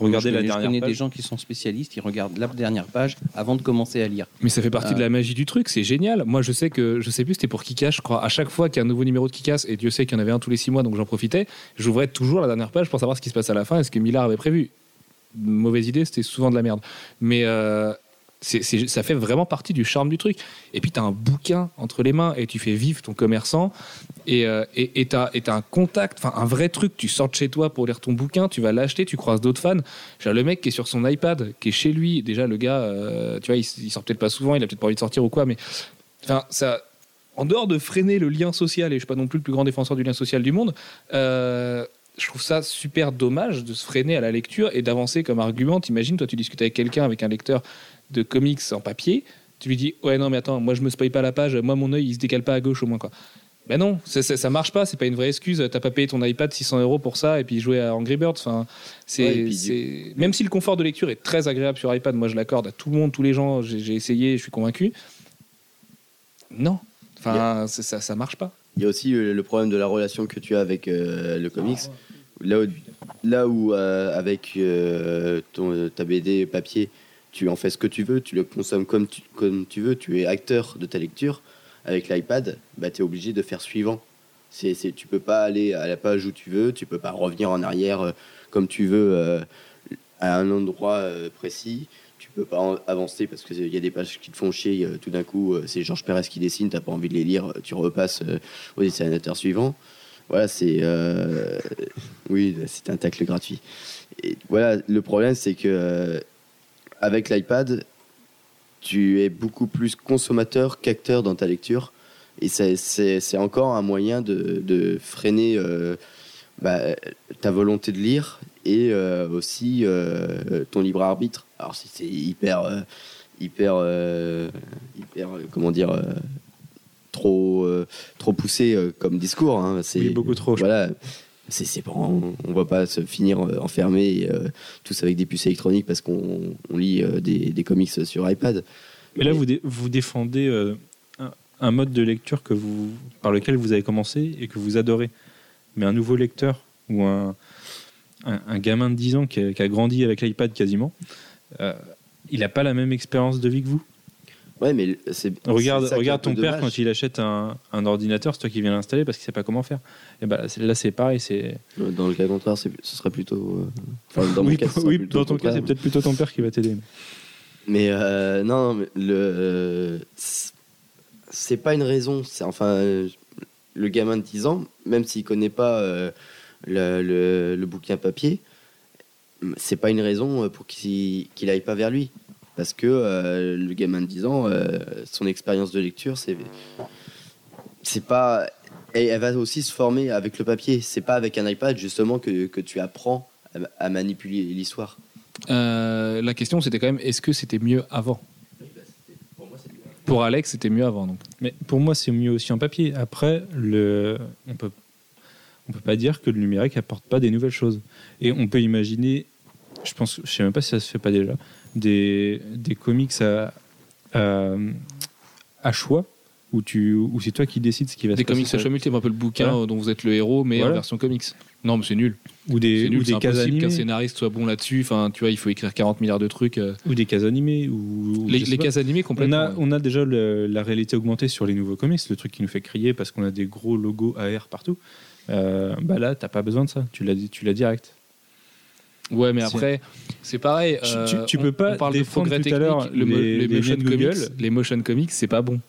Regardez je la dernière Je connais page. des gens qui sont spécialistes, ils regardent la dernière page avant de commencer à lire. Mais ça fait partie Euh. de la magie du truc, c'est génial. Moi, je sais que, je sais plus, c'était pour Kikas, je crois. À chaque fois qu'il y a un nouveau numéro de Kikas, et Dieu sait qu'il y en avait un tous les six mois, donc j'en profitais, j'ouvrais toujours la dernière page pour savoir ce qui se passe à la fin et ce que Millard avait prévu. Mauvaise idée, c'était souvent de la merde. Mais euh, ça fait vraiment partie du charme du truc. Et puis, tu as un bouquin entre les mains et tu fais vivre ton commerçant. Et euh, et tu as, un contact, enfin un vrai truc. Tu sors de chez toi pour lire ton bouquin, tu vas l'acheter, tu croises d'autres fans. J'ai le mec qui est sur son iPad, qui est chez lui. Déjà, le gars, euh, tu vois, il, il sort peut-être pas souvent, il a peut-être pas envie de sortir ou quoi, mais enfin, ça. En dehors de freiner le lien social, et je suis pas non plus le plus grand défenseur du lien social du monde, euh, je trouve ça super dommage de se freiner à la lecture et d'avancer comme argument. T'imagines, toi, tu discutes avec quelqu'un, avec un lecteur de comics en papier, tu lui dis Ouais, non, mais attends, moi je me spoil pas la page, moi mon œil il se décale pas à gauche au moins, quoi. Ben non, c'est- ça marche pas, c'est pas une vraie excuse. T'as pas payé ton iPad 600 euros pour ça et puis jouer à Angry Birds. Enfin, c'est, Ouais, même si le confort de lecture est très agréable sur iPad, moi je l'accorde à tout le monde, tous les gens. J'ai, essayé, je suis convaincu. Non, enfin, ça, ça marche pas. Il y a aussi euh, le problème de la relation que tu as avec euh, le comics. Là où, là où euh, avec euh, ton, ta BD papier, tu en fais ce que tu veux, tu le consommes comme tu, comme tu veux, tu es acteur de ta lecture. Avec l'iPad, bah, tu es obligé de faire suivant. C'est, c'est, tu peux pas aller à la page où tu veux, tu peux pas revenir en arrière comme tu veux à un endroit précis. Tu peux pas avancer parce qu'il y a des pages qui te font chier. euh, tout d'un coup, euh, c'est Georges Pérez qui dessine, t'as pas envie de les lire, euh, tu repasses au dessinateur suivant. Voilà, c'est oui, c'est un tacle gratuit. Voilà, le problème, c'est que avec l'iPad, tu es beaucoup plus consommateur qu'acteur dans ta lecture, et c'est- encore un moyen de, freiner bah, ta volonté de lire et aussi ton libre arbitre. Alors c'est hyper, euh, hyper, euh, hyper, euh, comment dire. euh, trop trop poussé comme discours hein. c'est Oui, beaucoup trop, voilà c'est c'est pas on, on va pas se finir enfermés tous avec des puces électroniques parce qu'on on lit des, des comics sur iPad Mais là, vous, dé- vous défendez un, un mode de lecture que vous, par lequel vous avez commencé et que vous adorez. Mais un nouveau lecteur ou un, un, un gamin de 10 ans qui a, qui a grandi avec l'iPad quasiment, il n'a pas la même expérience de vie que vous? ouais mais c'est Regarde, ton père dommage. quand il achète un, un ordinateur, c'est toi qui viens l'installer parce qu'il sait pas comment faire. Et ben c'est- là, c'est pareil. C'est dans le cas contraire ce serait plutôt euh, enfin dans mon oui, cas, ce serait oui, plutôt dans ton cas, c'est peut-être plutôt ton père qui va t'aider. Mais euh, non, mais le euh, c'est- pas une raison. C'est enfin euh, le gamin de 10 ans, même s'il connaît pas euh, le, le- le bouquin papier, c'est pas une raison pour qu'il qu'il aille pas vers lui. Parce que euh, le gamin de 10 ans, euh, son expérience de lecture, c'est c'est pas et elle va aussi se former avec le papier. C'est pas avec un iPad justement que, que tu apprends à, à manipuler l'histoire. Euh, la question c'était quand même est-ce que c'était mieux avant? Pour Alex, c'était mieux avant. Donc. Mais pour moi, c'est mieux aussi en papier. Après, le, on peut, on peut pas dire que le numérique apporte pas des nouvelles choses. Et on peut imaginer, je pense, je sais même pas si ça se fait pas déjà, des, des comics à, à, à choix où tu, où c'est toi qui décides ce qui va Des se passer. comics à choix multiples, un peu le bouquin Voilà. dont vous êtes le héros, mais en version comics. Non, mais c'est nul. Ou des, C'est ou nul, des cases qu'un scénariste soit bon là-dessus. Enfin, tu vois, il faut écrire 40 milliards de trucs. euh. Ou des cases animées. Ou, Les, les cases animées On complètement. on a déjà le- la réalité augmentée sur les nouveaux comics, le truc qui nous fait crier parce qu'on a des gros logos AR partout. Euh, bah là, t'as pas besoin de ça. Tu l'as dit- tu l'as direct. Ouais, mais après, c'est pareil. Tu- euh, tu- tu on- peux pas on parle de progrès tout à l'heure. Le les- les, les motion comics, les motion comics, c'est pas bon.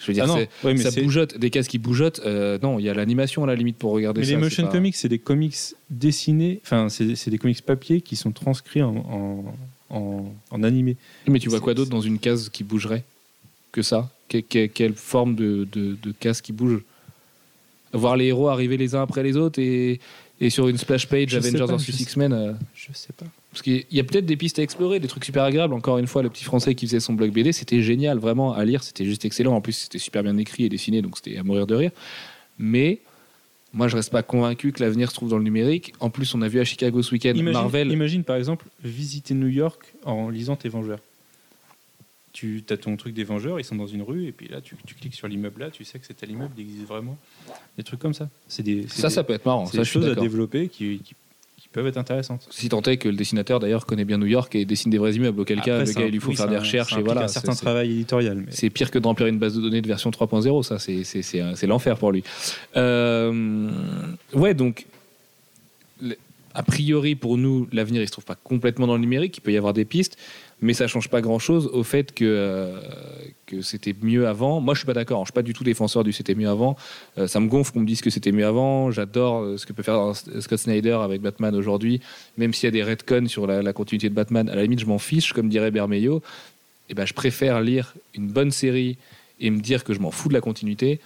Je veux dire, Ah non, ouais, ça bougeote, des cases qui bougeotent. euh, non, il y a l'animation à la limite pour regarder Mais ça. les motion pas- comics, c'est des comics dessinés, enfin, c'est des comics papier qui sont transcrits en, en, en- en animé. Mais tu vois quoi d'autre dans une case qui bougerait que ça? Que- que- Quelle forme de, de, de case qui bouge? Voir les héros arriver les uns après les autres et, et sur une splash page Je Avengers vs X-Men. euh, Je sais pas. Parce qu'il y a peut-être des pistes à explorer, des trucs super agréables. Encore une fois, le petit français qui faisait son blog BD, c'était génial, vraiment à lire, c'était juste excellent. En plus, c'était super bien écrit et dessiné, donc c'était à mourir de rire. Mais moi, je reste pas convaincu que l'avenir se trouve dans le numérique. En plus, on a vu à Chicago ce week-end Imagine, Marvel. imagine par exemple visiter New York en lisant tes Vengeurs. Tu as ton truc des Vengeurs, ils sont dans une rue, et puis là, tu, tu cliques sur l'immeuble là, tu sais que c'est tel immeuble, il existe vraiment. Des trucs comme ça. C'est des, Ça, des- ça peut être marrant. c'est des choses à développer qui, qui, qui peuvent être intéressantes. Si tant est que le dessinateur d'ailleurs connaît bien New York et dessine des vrais immeubles, auquel cas le gars il lui faut oui, faire des recherches et voilà. un certain travail éditorial. Mais... C'est pire que de remplir une base de données de version 3.0, ça c'est l'enfer pour lui. Euh, ouais donc a priori pour nous l'avenir il se trouve pas complètement dans le numérique, il peut y avoir des pistes, mais ça change pas grand chose au fait que euh, que c'était mieux avant. Moi je suis pas d'accord, hein. je suis pas du tout défenseur du c'était mieux avant. Euh, ça me gonfle qu'on me dise que c'était mieux avant. J'adore euh, ce que peut faire Scott Snyder avec Batman aujourd'hui, même s'il y a des retcons sur la, continuité de Batman. À la limite je m'en fiche, comme dirait Bermejo. Eh ben, je préfère lire une bonne série et me dire que je m'en fous de la continuité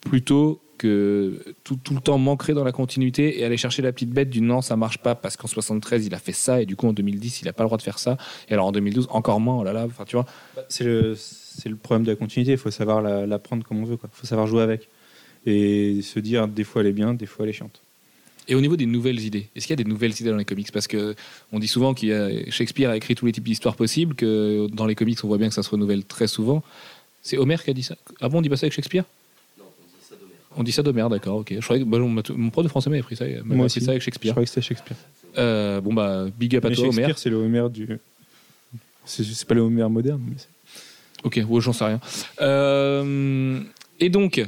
plutôt que tout, tout le temps m'ancrer dans la continuité et aller chercher la petite bête du non, ça marche pas parce qu'en 73 il a fait ça et du coup en 2010 il a pas le droit de faire ça et alors en 2012 encore moins, oh là là, enfin tu vois. C'est le, c'est le problème de la continuité, il faut savoir la, la prendre comme on veut, il faut savoir jouer avec. et se dire des fois elle est bien, des fois elle est chiante. Et au niveau des nouvelles idées, est-ce qu'il y a des nouvelles idées dans les comics? Parce que on dit souvent que Shakespeare a écrit tous les types d'histoires possibles, que dans les comics on voit bien que ça se renouvelle très souvent. C'est Homer qui a dit ça? Ah bon, on dit pas ça avec Shakespeare? On dit ça d'Homer, d'accord, ok. Je croyais que, bah, mon mon prof de français m'avait pris ça, m'avait Moi appris aussi. ça avec Je Shakespeare. croyais que c'était Shakespeare. Euh, bon bah, big up à Mais toi, Homer. Shakespeare, c'est le Homer du. C'est c'est pas le Homer moderne, mais c'est- Ok, ouais, j'en sais rien. Euh, et donc,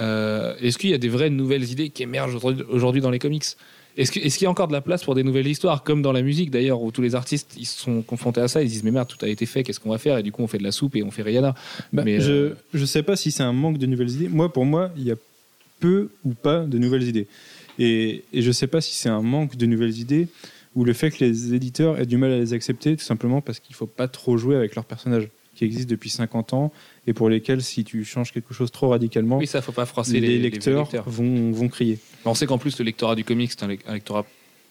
euh, est-ce qu'il y a des vraies nouvelles idées qui émergent aujourd'hui- aujourd'hui dans les comics? Est-ce que- est-ce qu'il y a encore de la place pour des nouvelles histoires, comme dans la musique d'ailleurs, où tous les artistes ils sont confrontés à ça, ils se disent mais merde, tout a été fait, qu'est-ce qu'on va faire? Et du coup, on fait de la soupe et on fait Rihanna. Bah, Mais, je, euh, je sais pas si c'est un manque de nouvelles idées. Moi, pour moi, il y a peu ou pas de nouvelles idées. Et, et je sais pas si c'est un manque de nouvelles idées ou le fait que les éditeurs aient du mal à les accepter, tout simplement parce qu'il faut pas trop jouer avec leurs personnages qui existent depuis 50 ans et pour lesquels, si tu changes quelque chose trop radicalement, Oui, ça, faut pas froisser les, les, les lecteurs. Vont, vont crier. On sait qu'en plus, le lectorat du comics, c'est un, lec- un lectorat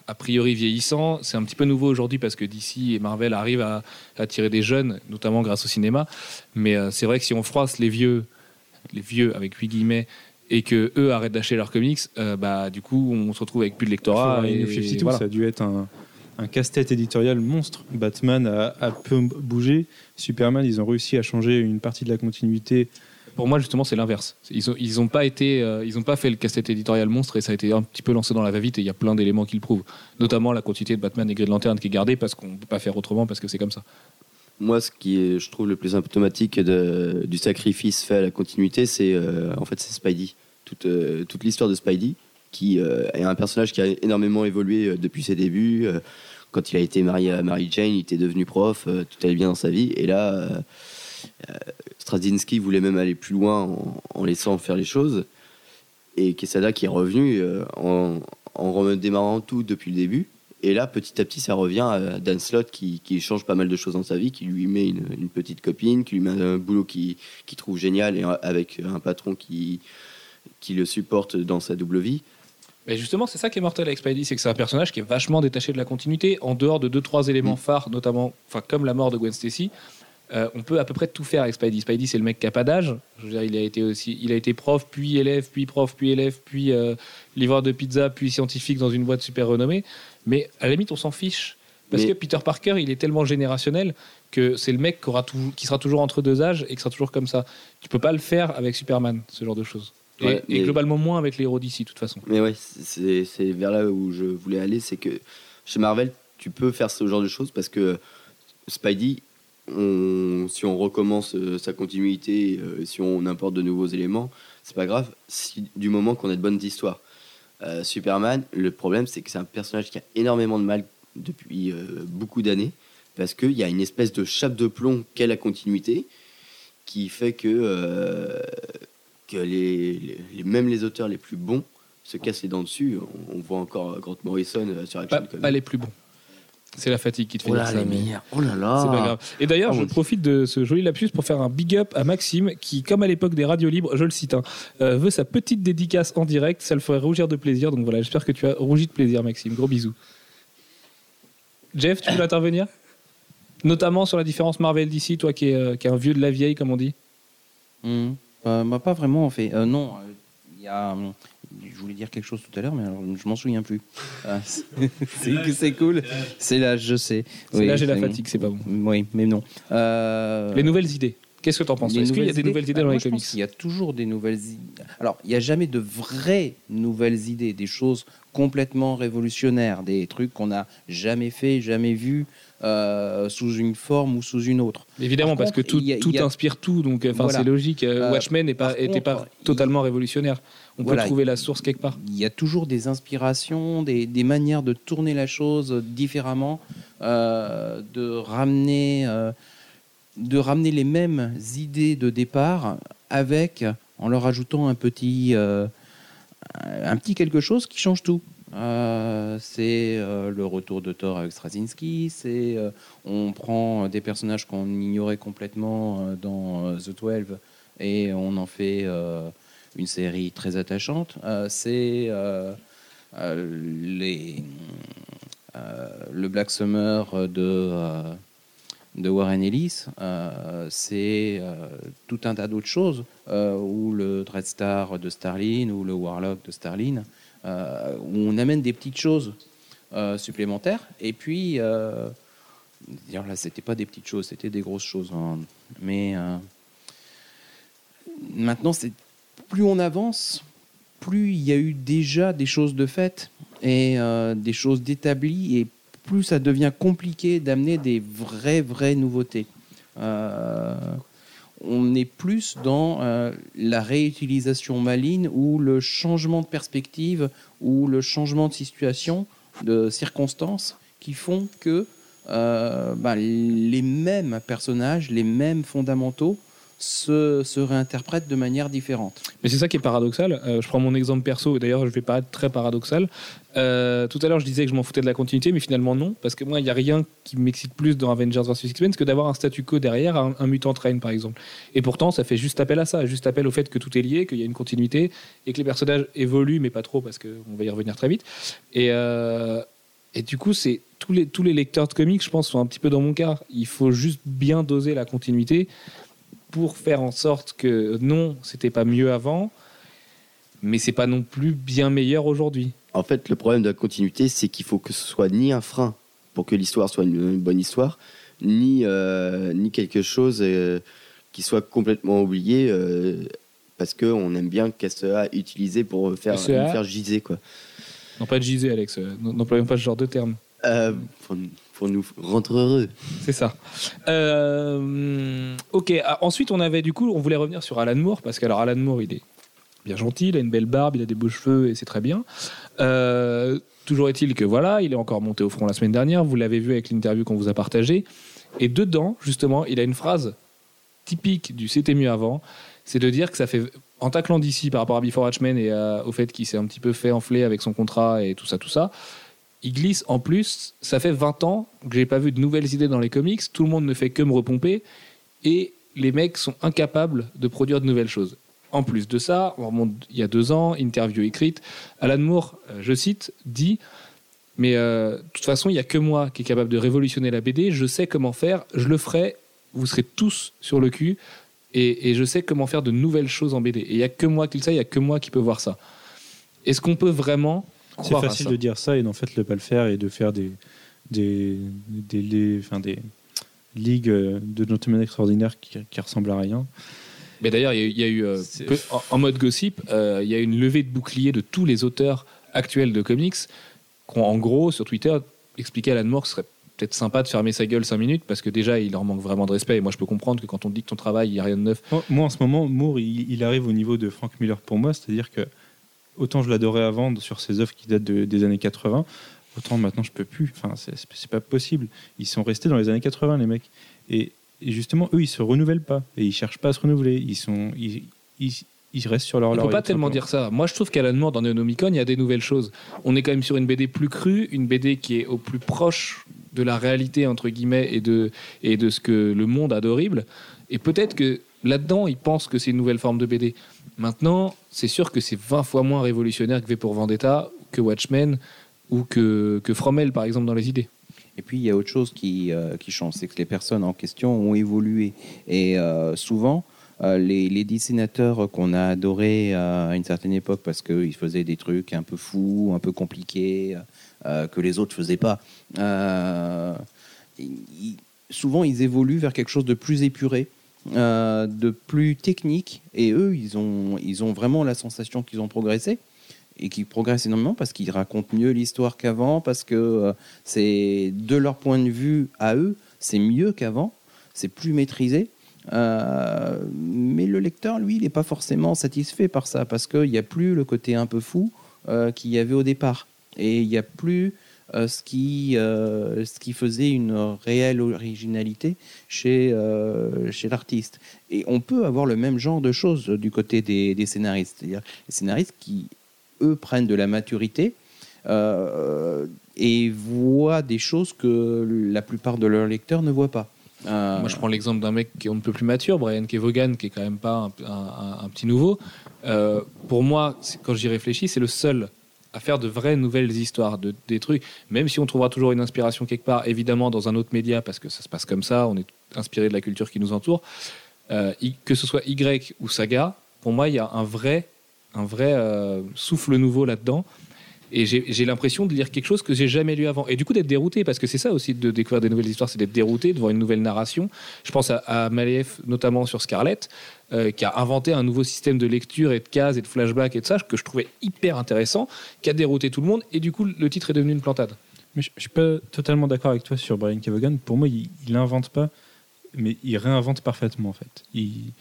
a priori vieillissant. C'est un petit peu nouveau aujourd'hui parce que DC et Marvel arrivent à, à attirer des jeunes, notamment grâce au cinéma. Mais euh, c'est vrai que si on froisse les vieux, les vieux avec 8 guillemets, et que eux arrêtent d'acheter leurs comics, euh, bah du coup on se retrouve avec plus de lectorat. Et, 52, voilà. Ça a dû être un, un casse-tête éditorial monstre. Batman a, a peu bougé. Superman, ils ont réussi à changer une partie de la continuité. Pour moi justement c'est l'inverse. Ils ont ils ont pas été euh, ils ont pas fait le casse-tête éditorial monstre et ça a été un petit peu lancé dans la va-vite et il y a plein d'éléments qui le prouvent. Notamment la continuité de Batman et Green Lantern qui est gardée parce qu'on peut pas faire autrement parce que c'est comme ça. Moi, ce qui je trouve, le plus symptomatique du sacrifice fait à la continuité, c'est euh, en fait c'est Spidey. Toute, euh, toute l'histoire de Spidey, qui euh, est un personnage qui a énormément évolué depuis ses débuts. Quand il a été marié à Mary Jane, il était devenu prof, tout allait bien dans sa vie. Et là, Straczynski voulait même aller plus loin en, laissant faire les choses. Et Quesada qui est revenu en, en redémarrant tout depuis le début. Et là, petit à petit, ça revient à Dan Slott qui, qui change pas mal de choses dans sa vie, qui lui met une, une petite copine, qui lui met un boulot qu'il qui trouve génial et avec un patron qui, qui le supporte dans sa double vie. Mais justement, c'est ça qui est mortel avec Spidey, c'est que c'est un personnage qui est vachement détaché de la continuité, en dehors de deux trois éléments Mm. phares, notamment, enfin comme la mort de Gwen Stacy. euh, on peut à peu près tout faire avec Spidey. Spidey, c'est le mec qui a pas d'âge. Je veux dire, il a été aussi, il a été prof, puis élève, puis prof, puis élève, puis euh, livreur de pizza, puis scientifique dans une boîte super renommée. Mais à la limite, on s'en fiche parce Mais- que Peter Parker, il est tellement générationnel que c'est le mec qui, aura toujours- qui sera toujours entre deux âges et qui sera toujours comme ça. Tu peux pas le faire avec Superman, ce genre de choses. Et, Ouais, et mais- globalement moins avec les héros d'ici, de toute façon. Mais ouais, c'est vers là où je voulais aller, c'est que chez Marvel, tu peux faire ce genre de choses parce que Spidey, on- si on recommence euh, sa continuité, euh, si on importe de nouveaux éléments, c'est pas grave, si, du moment qu'on a de bonnes histoires. Euh, Superman, le problème, c'est que c'est un personnage qui a énormément de mal depuis euh, beaucoup d'années parce qu'il y a une espèce de chape de plomb qu'est la continuité qui fait que, euh, que les, les- les- même les auteurs les plus bons se cassent les dents dessus. On, on voit encore Grant Morrison sur Action Pas, Comics. pas les plus bons. C'est la fatigue qui te fait Oh dire là, ça. les mais meilleurs. Oh là là. C'est pas grave. Et d'ailleurs, Ah, je profite de ce joli lapsus pour faire un big up à Maxime, qui, comme à l'époque des radios libres, je le cite, hein, euh, veut sa petite dédicace en direct. Ça le ferait rougir de plaisir. Donc voilà, j'espère que tu as rougi de plaisir, Maxime. Gros bisous. Jeff, tu veux intervenir? Notamment sur la différence Marvel d'ici, toi qui es, euh, qui est un vieux de la vieille, comme on dit. Hmm. Euh, bah, pas vraiment en fait. Euh, non, euh, il y a. Je voulais dire quelque chose tout à l'heure, mais alors, je m'en souviens plus. Ah, c'est cool. C'est là, je sais. C'est Oui, là, j'ai la fatigue, c'est pas bon. Oui, mais non. Euh, Les nouvelles idées. Qu'est-ce que t'en penses? toi les Est-ce qu'il y a des nouvelles idées dans les comics? qu'il y a toujours des nouvelles idées. Alors, il n'y a jamais de vraies nouvelles idées, des choses complètement révolutionnaires, des trucs qu'on n'a jamais fait, jamais vu euh, sous une forme ou sous une autre. Évidemment, Par parce que tout, a- a- inspire tout, donc Voilà. c'est logique. Euh, Euh, Watchmen n'était pas, totalement révolutionnaire. On Voilà. peut trouver la source quelque part. Il y a toujours des inspirations, des, des manières de tourner la chose différemment, euh, de ramener, de ramener les mêmes idées de départ avec, en leur ajoutant un petit, un petit quelque chose qui change tout. Euh, c'est euh, le retour de Thor avec Straczynski, c'est euh, on prend des personnages qu'on ignorait complètement dans The 12 et on en fait une série très attachante. C'est le Black Summer de, Warren Ellis, c'est tout un tas d'autres choses, ou le Dreadstar de Starlin, ou le Warlock de Starlin, euh, où on amène des petites choses euh, supplémentaires. Et puis, euh, d'ailleurs, là, c'était pas des petites choses, c'était des grosses choses. hein. Mais euh, maintenant, c'est plus on avance, plus il y a eu déjà des choses de faites et euh, des choses d'établies, et plus ça devient compliqué d'amener des vraies, vraies nouveautés. On est plus dans euh, la réutilisation maligne ou le changement de perspective ou le changement de situation, de circonstances qui font que euh, bah, les mêmes personnages, les mêmes fondamentaux se, se réinterprètent de manière différente. Mais c'est ça qui est paradoxal. Euh, je prends mon exemple perso, et d'ailleurs je vais paraître très paradoxal. Euh, tout à l'heure je disais que je m'en foutais de la continuité, mais finalement non, parce que moi il n'y a rien qui m'excite plus dans Avengers vs X-Men que d'avoir un statu quo derrière un, mutant train par exemple. Et pourtant ça fait juste appel à ça, juste appel au fait que tout est lié, qu'il y a une continuité, et que les personnages évoluent, mais pas trop, parce qu'on va y revenir très vite. Et, euh, et du coup c'est tous les, tous les lecteurs de comics, je pense, sont un petit peu dans mon cas. Il faut juste bien doser la continuité pour faire en sorte que non, c'était pas mieux avant, mais c'est pas non plus bien meilleur aujourd'hui. En fait, le problème de la continuité, c'est qu'il faut que ce soit ni un frein pour que l'histoire soit une, une bonne histoire, ni, euh, ni quelque chose euh, qui soit complètement oublié euh, parce qu'on aime bien qu'elle soit utilisée pour faire, SEA. faire giser. Quoi. Non, pas de giser, Alex. N'employons pas ce genre de terme. Pour, nous rendre heureux. C'est ça. Euh, ok. ah, ensuite, on avait du coup, on voulait revenir sur Alan Moore parce qu'alors Alan Moore, il est bien gentil, il a une belle barbe, il a des beaux cheveux et c'est très bien. Euh, toujours est-il que voilà, il est encore monté au front la semaine dernière. Vous l'avez vu avec l'interview qu'on vous a partagée. Et dedans, justement, il a une phrase typique du c'était mieux avant, c'est de dire que ça fait en taclant d'ici par rapport à Before Watchmen et au fait qu'il s'est un petit peu fait enfler avec son contrat et tout ça, tout ça. Il glisse. En plus, ça fait 20 ans que j'ai pas vu de nouvelles idées dans les comics, tout le monde ne fait que me repomper. Et les mecs sont incapables de produire de nouvelles choses. En plus de ça, on remonte il y a deux ans, interview écrite, Alan Moore, euh, je cite, dit Mais euh, toute façon, il n'y a que moi qui est capable de révolutionner la BD, je sais comment faire, je le ferai, vous serez tous sur le cul, et, je sais comment faire de nouvelles choses en BD. Et il n'y a que moi qui le sais, il n'y a que moi qui peux voir ça. Est-ce qu'on peut vraiment C'est facile de dire ça et d'en fait ne pas le faire et de faire des, des, des, des- enfin, des ligues euh, de gentlemen extraordinaires qui, qui ressemblent à rien. Mais d'ailleurs, il y a eu, il y a eu, euh, peu- en, en mode gossip, euh, il y a une levée de bouclier de tous les auteurs actuels de comics qui ont, en gros, sur Twitter, expliqué à Alan Moore que ce serait peut-être sympa de fermer sa gueule 5 minutes parce que déjà, il leur manque vraiment de respect. Et moi, je peux comprendre que quand on dit que ton travail, il n'y a rien de neuf. Moi, moi, en ce moment, Moore, il, il arrive au niveau de Frank Miller pour moi, c'est-à-dire que autant je l'adorais avant sur ses œuvres qui datent de- des années 80, autant maintenant je peux plus. Enfin, c'est pas possible. Ils sont restés dans les années 80, les mecs. Et, et justement, eux, ils se renouvellent pas et ils cherchent pas à se renouveler. Ils sont, ils, ils, ils restent sur leur. On ne leur peut pas tellement dire ça. Moi, je trouve qu'Alan Moore, dans Neonomicon, il y a des nouvelles choses. On est quand même sur une BD plus crue, une BD qui est au plus proche de la réalité, entre guillemets, et de, et de ce que le monde a d'horrible. Et peut-être que là-dedans, il pense que c'est une nouvelle forme de BD. Maintenant, c'est sûr que c'est 20 fois moins révolutionnaire que V pour Vendetta, que Watchmen, ou que, que Fromel, par exemple, dans les idées. Et puis, il y a autre chose qui, euh, qui change, c'est que les personnes en question ont évolué. Et euh, souvent, euh, les, les dessinateurs qu'on a adorés à une certaine époque parce qu'ils faisaient des trucs un peu fous, un peu compliqués, que les autres faisaient pas, ils- souvent ils évoluent vers quelque chose de plus épuré. Euh, de plus technique et eux ils ont, ils ont vraiment la sensation qu'ils ont progressé et qu'ils progressent énormément parce qu'ils racontent mieux l'histoire qu'avant parce que euh, c'est de leur point de vue à eux, c'est mieux qu'avant, c'est plus maîtrisé. Euh, mais le lecteur, lui, il n'est pas forcément satisfait par ça parce qu'il n'y a plus le côté un peu fou qu'il y avait au départ. Et il n'y a plus ce, qui, euh, ce qui faisait une réelle originalité chez, euh, chez l'artiste. Et on peut avoir le même genre de choses du côté des, scénaristes. C'est-à-dire les scénaristes qui, eux, prennent de la maturité euh, et voient des choses que la plupart de leurs lecteurs ne voient pas. Euh, Moi, je prends l'exemple d'un mec qui est un peu plus mature, Brian Kevogan, qui est quand même pas un, petit nouveau. Euh, pour moi, quand j'y réfléchis, c'est le seul à faire de vraies nouvelles histoires, de, des trucs, même si on trouvera toujours une inspiration quelque part, évidemment dans un autre média, parce que ça se passe comme ça, on est inspiré de la culture qui nous entoure, euh, que ce soit Y ou Saga, pour moi, il y a un vrai, un vrai euh, souffle nouveau là-dedans. Et j'ai l'impression de lire quelque chose que j'ai jamais lu avant. Et du coup, d'être dérouté, parce que c'est ça aussi de découvrir des nouvelles histoires, c'est d'être dérouté devant une nouvelle narration. Je pense à, à Maliev, notamment sur Scarlett, euh, qui a inventé un nouveau système de lecture et de cases et de flashback et de ça, que je trouvais hyper intéressant, qui a dérouté tout le monde. Et du coup, le titre est devenu une plantade. Mais je, je suis pas totalement d'accord avec toi sur Brian Kevogan. Pour moi, il, il invente pas, mais il réinvente parfaitement en fait. Il,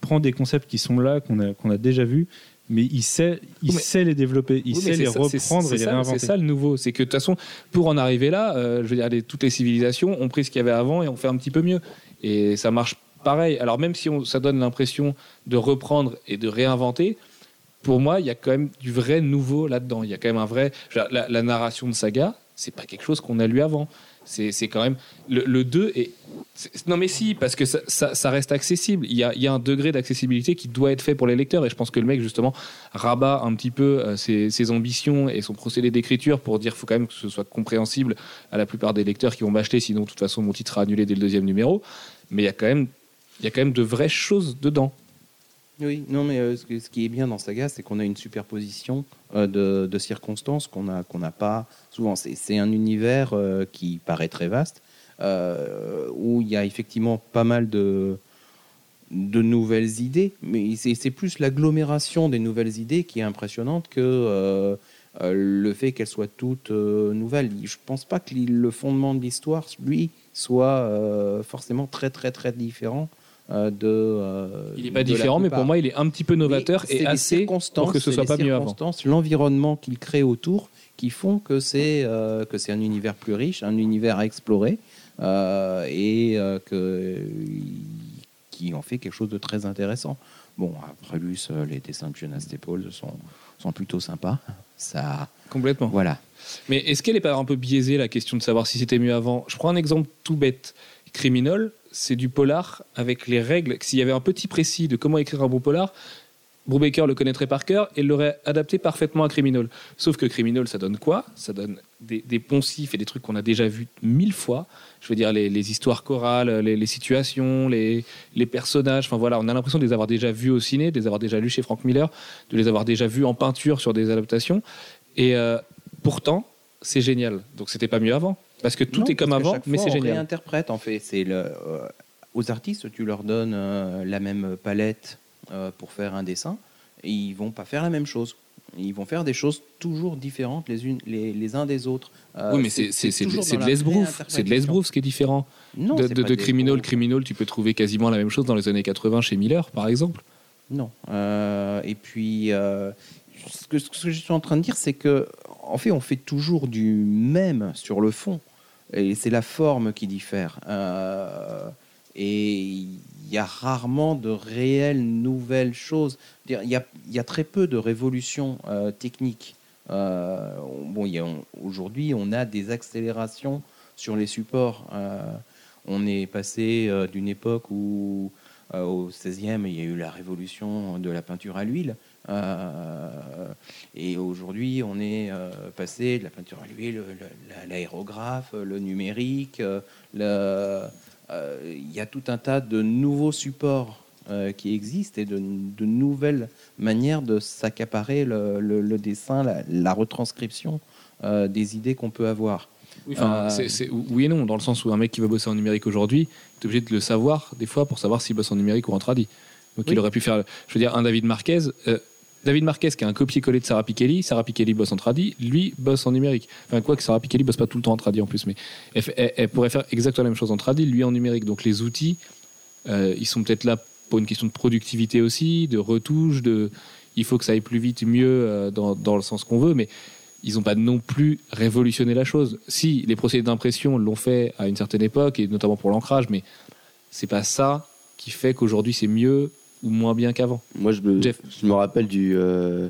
prend des concepts qui sont là, qu'on a déjà vus, mais il sait, il mais- sait les développer, il Oui, sait les ça- reprendre et les ça- réinventer. C'est ça le nouveau. C'est que de toute façon, pour en arriver là, euh, je veux dire, les- toutes les civilisations ont pris ce qu'il y avait avant et ont fait un petit peu mieux. Et ça marche pareil. Alors même si on- ça donne l'impression de reprendre et de réinventer, pour moi, il y a quand même du vrai nouveau là-dedans. Il y a quand même un vrai. dire, La, la narration de saga, c'est pas quelque chose qu'on a lu avant. C'est quand même. Le, le 2 est. Non, mais si, parce que ça, reste accessible. Il y, a, il y a un degré d'accessibilité qui doit être fait pour les lecteurs. Et je pense que le mec, justement, rabat un petit peu euh, ses, ambitions et son procédé d'écriture pour dire faut quand même que ce soit compréhensible à la plupart des lecteurs qui vont m'acheter. Sinon, de toute façon, mon titre sera annulé dès le deuxième numéro. Mais il y a quand même. Il y a quand même de vraies choses dedans. Oui, non, mais euh, ce, qui est bien dans Saga, c'est qu'on a une superposition euh, de, circonstances qu'on a qu'on n'a pas souvent. C'est un univers euh, qui paraît très vaste, où il y a effectivement pas mal de, nouvelles idées, mais c'est plus l'agglomération des nouvelles idées qui est impressionnante que le fait qu'elles soient toutes nouvelles. Je pense pas que le fondement de l'histoire, lui, soit forcément très très très différent euh, de. euh, Il n'est pas différent, mais pour moi, il est un petit peu novateur Mais et assez pour que ce soit pas mieux avant. L'environnement qu'il crée autour qui font que c'est euh, que c'est un univers plus riche, un univers à explorer et que qui en fait quelque chose de très intéressant. Bon, après euh, les dessins de Jonas Staples sont sont plutôt sympas. Ça, Complètement. voilà. Mais est-ce qu'elle n'est pas un peu biaisée la question de savoir si c'était mieux avant? Je prends un exemple tout bête. Criminal, c'est du polar avec les règles. S'il y avait un petit précis de comment écrire un bon polar, Brubaker le connaîtrait par cœur et l'aurait adapté parfaitement à Criminal. Sauf que Criminal, ça donne quoi? Ça donne des, poncifs et des trucs qu'on a déjà vus mille fois. Je veux dire, les, histoires chorales, les, situations, les, les personnages. Enfin voilà, on a l'impression de les avoir déjà vus au ciné, de les avoir déjà lus chez Frank Miller, de les avoir déjà vus en peinture sur des adaptations. Et euh, pourtant, c'est génial. Donc c'était pas mieux avant. Parce que tout Non, est comme avant, mais c'est on génial. réinterprète en fait. C'est le, euh, aux artistes, tu leur donnes euh, la même palette euh, pour faire un dessin, et ils vont pas faire la même chose. Ils vont faire des choses toujours différentes les unes les, les uns des autres. Euh, oui, mais c'est c'est- c'est de c'est l'esbrouf. C'est de l'esbrouf ce qui est différent. Non, de de, de Criminal. Criminal, tu peux trouver quasiment la même chose dans les années 80 chez Miller, par exemple. Non. Euh, et puis, euh, ce, que, je suis en train de dire, c'est que, en fait, on fait toujours du même sur le fond. Et c'est la forme qui diffère. Euh, et il y a rarement de réelles nouvelles choses. Il y a, très peu de révolutions euh, techniques. Euh, bon, aujourd'hui, on a des accélérations sur les supports. On est passé d'une époque où au 16e, il y a eu la révolution de la peinture à l'huile. Euh, et aujourd'hui, on est euh, passé de la peinture à l'huile, le- la- l'aérographe, le numérique. euh, Il y a tout un tas de nouveaux supports qui existent et de, de nouvelles manières de s'accaparer le, le- le dessin, la, la retranscription euh, des idées qu'on peut avoir. Oui, et non, dans le sens où un mec qui va bosser en numérique aujourd'hui, tu es obligé de le savoir des fois pour savoir s'il bosse en numérique ou en tradi. Donc Oui. il aurait pu faire, je veux dire, un David Marquez. euh, David Marquez qui a un copier-coller de Sarah Pikeli, Sarah Pikeli bosse en tradi, lui bosse en numérique. Enfin quoi que Sarah Pikeli bosse pas tout le temps en tradi en plus, mais elle pourrait faire exactement la même chose en tradi, lui en numérique. Donc les outils, euh, ils sont peut-être là pour une question de productivité aussi, de retouche, de il faut que ça aille plus vite, mieux euh, dans, dans le sens qu'on veut, mais ils n'ont pas non plus révolutionné la chose. Si les procédés d'impression l'ont fait à une certaine époque, et notamment pour l'ancrage, mais c'est pas ça qui fait qu'aujourd'hui c'est mieux ou moins bien qu'avant. Moi, je me, Jeff. je me rappelle du, euh,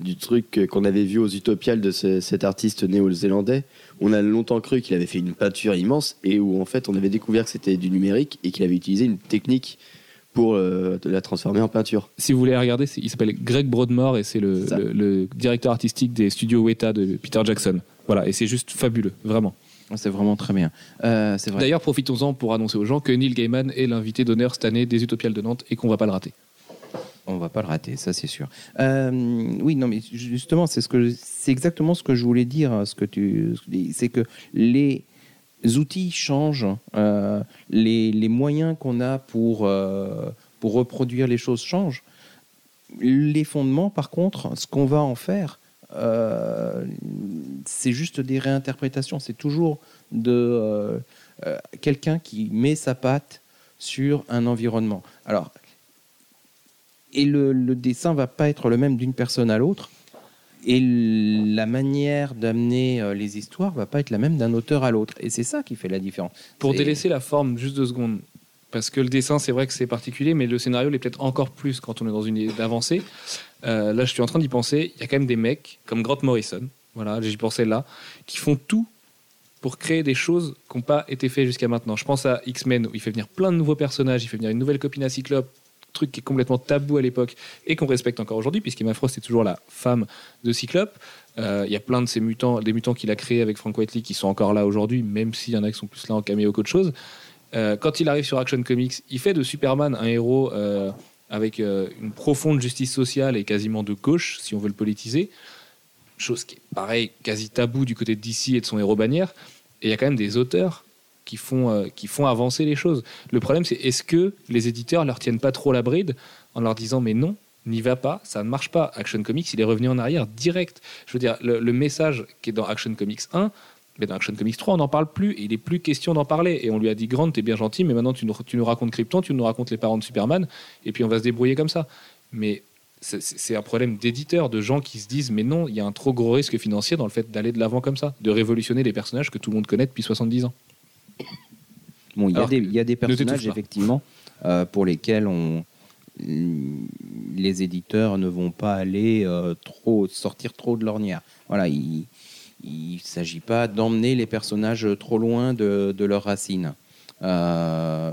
du truc qu'on avait vu aux Utopiales de ce- cet artiste néo-zélandais. On a longtemps cru qu'il avait fait une peinture immense et où en fait on avait découvert que c'était du numérique et qu'il avait utilisé une technique pour euh, la transformer en peinture. Si vous voulez regarder, c'est- il s'appelle Greg Broadmoor et c'est le, Ça. le- le directeur artistique des studios Weta de Peter Jackson. Voilà, et c'est juste fabuleux, vraiment. C'est vraiment très bien. Euh, c'est vrai. D'ailleurs, profitons-en pour annoncer aux gens que Neil Gaiman est l'invité d'honneur cette année des Utopiales de Nantes et qu'on va pas le rater. On va pas le rater, ça c'est sûr. Euh, oui, non, mais justement, c'est ce que c'est exactement ce que je voulais dire. Ce que tu, c'est que les outils changent, euh, les, les moyens qu'on a pour pour reproduire les choses changent. Les fondements, par contre, ce qu'on va en faire, c'est juste des réinterprétations. C'est toujours de euh, euh, quelqu'un qui met sa patte sur un environnement. Alors, et le, le dessin va pas être le même d'une personne à l'autre. Et la manière d'amener euh, les histoires va pas être la même d'un auteur à l'autre. Et c'est ça qui fait la différence. Pour délaisser la forme, juste deux secondes, parce que le dessin, c'est vrai que c'est particulier, mais le scénario l'est peut-être encore plus quand on est dans une idée d'avancée. Euh, là, je suis en train d'y penser. Il y a quand même des mecs comme Grant Morrison, voilà, j'y pensais là, qui font tout pour créer des choses qui n'ont pas été faites jusqu'à maintenant. Je pense à X-Men, où il fait venir plein de nouveaux personnages, il fait venir une nouvelle copine à Cyclope, truc qui est complètement tabou à l'époque et qu'on respecte encore aujourd'hui, puisqu'Emma Frost est toujours la femme de Cyclope. Euh, Il y a plein de ces mutants, des mutants qu'il a créés avec Frank Whiteley qui sont encore là aujourd'hui, même s'il y en a qui sont plus là en caméo qu'autre chose. Euh, quand il arrive sur Action Comics, il fait de Superman un héros euh, avec euh, une profonde justice sociale et quasiment de gauche, si on veut le politiser. Chose qui est pareil, quasi tabou du côté de DC et de son héros bannière. Et il y a quand même des auteurs qui font, qui font avancer les choses. Le problème, c'est est-ce que les éditeurs leur tiennent pas trop la bride en leur disant mais non, n'y va pas, ça ne marche pas. Action Comics, il est revenu en arrière direct. Je veux dire, le message qui est dans Action Comics 1, mais dans Action Comics 3, on n'en parle plus. Et il n'est plus question d'en parler. Et on lui a dit Grant, t'es bien gentil, mais maintenant tu nous, tu nous racontes Krypton, tu nous racontes les parents de Superman, et puis on va se débrouiller comme ça. Mais c'est- un problème d'éditeurs, de gens qui se disent mais non, il y a un trop gros risque financier dans le fait d'aller de l'avant comme ça, de révolutionner les personnages que tout le monde connaît depuis 70 ans. Bon, il y, a des- y a personnages, effectivement, euh, pour lesquels on, les éditeurs ne vont pas aller euh, trop sortir trop de l'ornière. Voilà, il ne s'agit pas d'emmener les personnages trop loin de, leurs racines. Euh,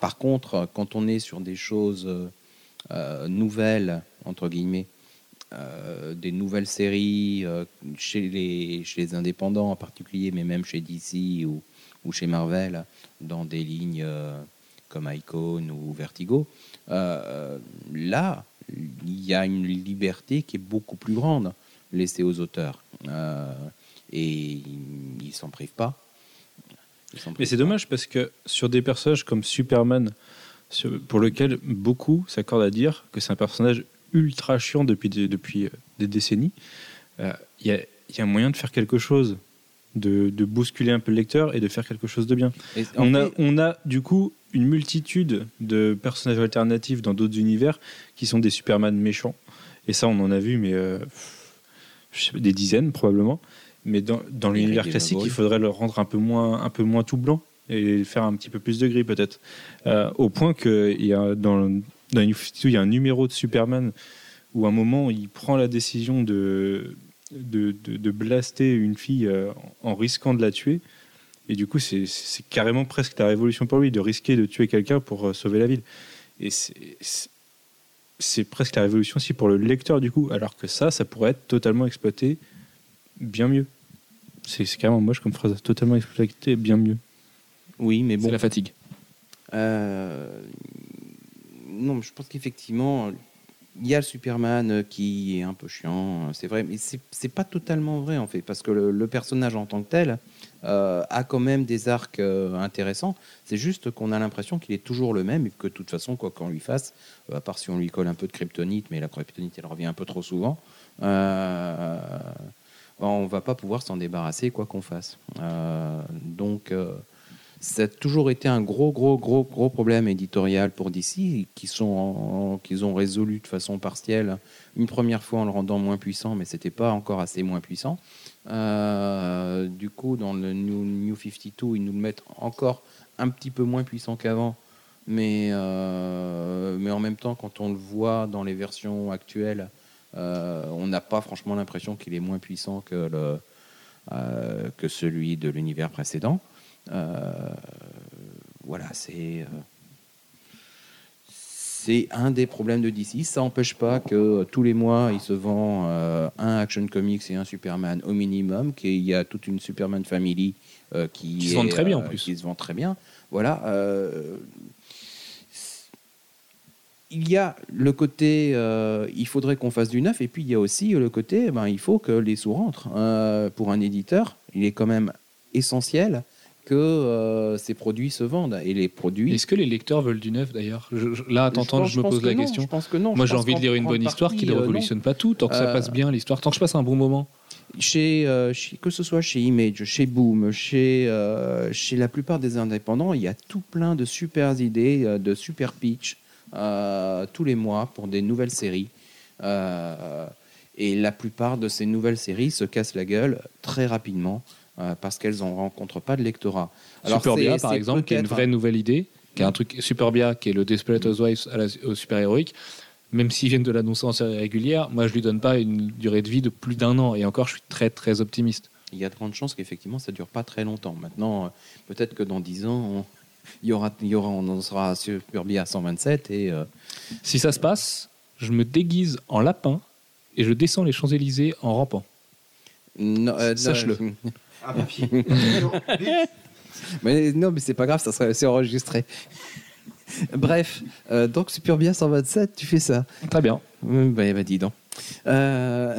par contre, quand on est sur des choses euh, nouvelles, entre guillemets, euh, des nouvelles séries chez, les, indépendants en particulier, mais même chez DC ou, chez Marvel, dans des lignes comme Icon ou Vertigo, là, il y a une liberté qui est beaucoup plus grande laissée aux auteurs. Et ils ne s'en privent pas. Mais c'est dommage parce que sur des personnages comme Superman, pour lequel beaucoup s'accordent à dire que c'est un personnage ultra chiant depuis des, depuis euh, des décennies, euh, il y, a, y a moyen de faire quelque chose, de, de bousculer un peu le lecteur et de faire quelque chose de bien. Et On a, on a du coup une multitude de personnages alternatifs dans d'autres univers qui sont des Superman méchants. Et ça, on en a vu, mais euh, des dizaines probablement. Mais dans, dans l'univers classique, il faudrait le rendre un peu moins, un peu moins tout blanc et faire un petit peu plus de gris peut-être. Euh, au point que il y a dans, dans New 52, il y a un numéro de Superman où à un moment il prend la décision de de, de, de blaster une fille euh, en risquant de la tuer. Et du coup, c'est carrément presque la révolution pour lui de risquer de tuer quelqu'un pour euh, sauver la ville. Et c'est presque la révolution aussi pour le lecteur du coup, alors que ça, ça pourrait être totalement exploité bien mieux. C'est carrément moche comme phrase, totalement exploité bien mieux. oui, mais bon. C'est la fatigue. Euh, non, mais je pense qu'effectivement, il y a le Superman qui est un peu chiant, c'est vrai, mais c'est c'est pas totalement vrai en fait, parce que le, le personnage en tant que tel euh, a quand même des arcs euh, intéressants. C'est juste qu'on a l'impression qu'il est toujours le même et que de toute façon, quoi qu'on lui fasse, euh, à part si on lui colle un peu de kryptonite, mais la kryptonite elle revient un peu trop souvent. Euh, on va pas pouvoir s'en débarrasser quoi qu'on fasse. Euh, donc euh, ça a toujours été un gros, gros, gros, gros problème éditorial pour DC, qu'ils ont résolu de façon partielle une première fois en le rendant moins puissant, mais c'était pas encore assez moins puissant. Euh, du coup, dans le New, New 52, ils nous le mettent encore un petit peu moins puissant qu'avant, mais, mais en même temps, quand on le voit dans les versions actuelles, on n'a pas franchement l'impression qu'il est moins puissant que, le, euh, que celui de l'univers précédent. Euh, voilà, c'est. euh, c'est un des problèmes de DC. Ça n'empêche pas que tous les mois, il se vend euh, un Action Comics et un Superman au minimum, qu'il y a toute une Superman Family euh, qui, Qui se vendent très bien, en euh, plus. Qui se vend très bien. Voilà. euh, il y a le côté, euh, il faudrait qu'on fasse du neuf, et puis il y a aussi le côté, ben, il faut que les sous rentrent. Euh, pour un éditeur, il est quand même essentiel que euh, ces produits se vendent. Et les produits. Est-ce que les lecteurs veulent du neuf d'ailleurs? Je- je- Là, à t'entendre, pense- je me pose que la non, question. Je pense que non. Moi, Je j'ai envie de lire une bonne histoire qui ne euh, révolutionne pas tout, tant que ça Euh, passe bien l'histoire, tant que je passe un bon moment. chez, euh, chez- que ce soit chez Image, chez Boom, chez, euh, chez la plupart des indépendants, il y a tout plein de super idées, euh, de super pitch euh, tous les mois pour des nouvelles séries. Euh, et la plupart de ces nouvelles séries se cassent la gueule très rapidement euh, parce qu'elles n'en rencontrent pas de lectorat. Superbia, c'est- par exemple, qui est une vraie nouvelle idée, qui est un truc Superbia, qui est le Desperate Housewives à la- au super-héroïque. Même s'ils viennent de l'annoncer en série régulière, moi je lui donne pas une durée de vie de plus d'un an. Et encore, je suis très très optimiste. il y a de grandes chances qu'effectivement ça dure pas très longtemps. Maintenant, euh, peut-être que dans 10 ans, on, il y aura, il y aura, on en sera à Superbia 127 et euh, Si ça se passe, je me déguise en lapin et je descends les Champs-Élysées en rampant. non, euh, Sache-le. non, Un papier. mais non, mais c'est pas grave, ça serait c'est enregistré. Bref, euh, donc Superbia 127, tu fais ça. Très bien. Hum, Bah, bah, dis donc. Euh,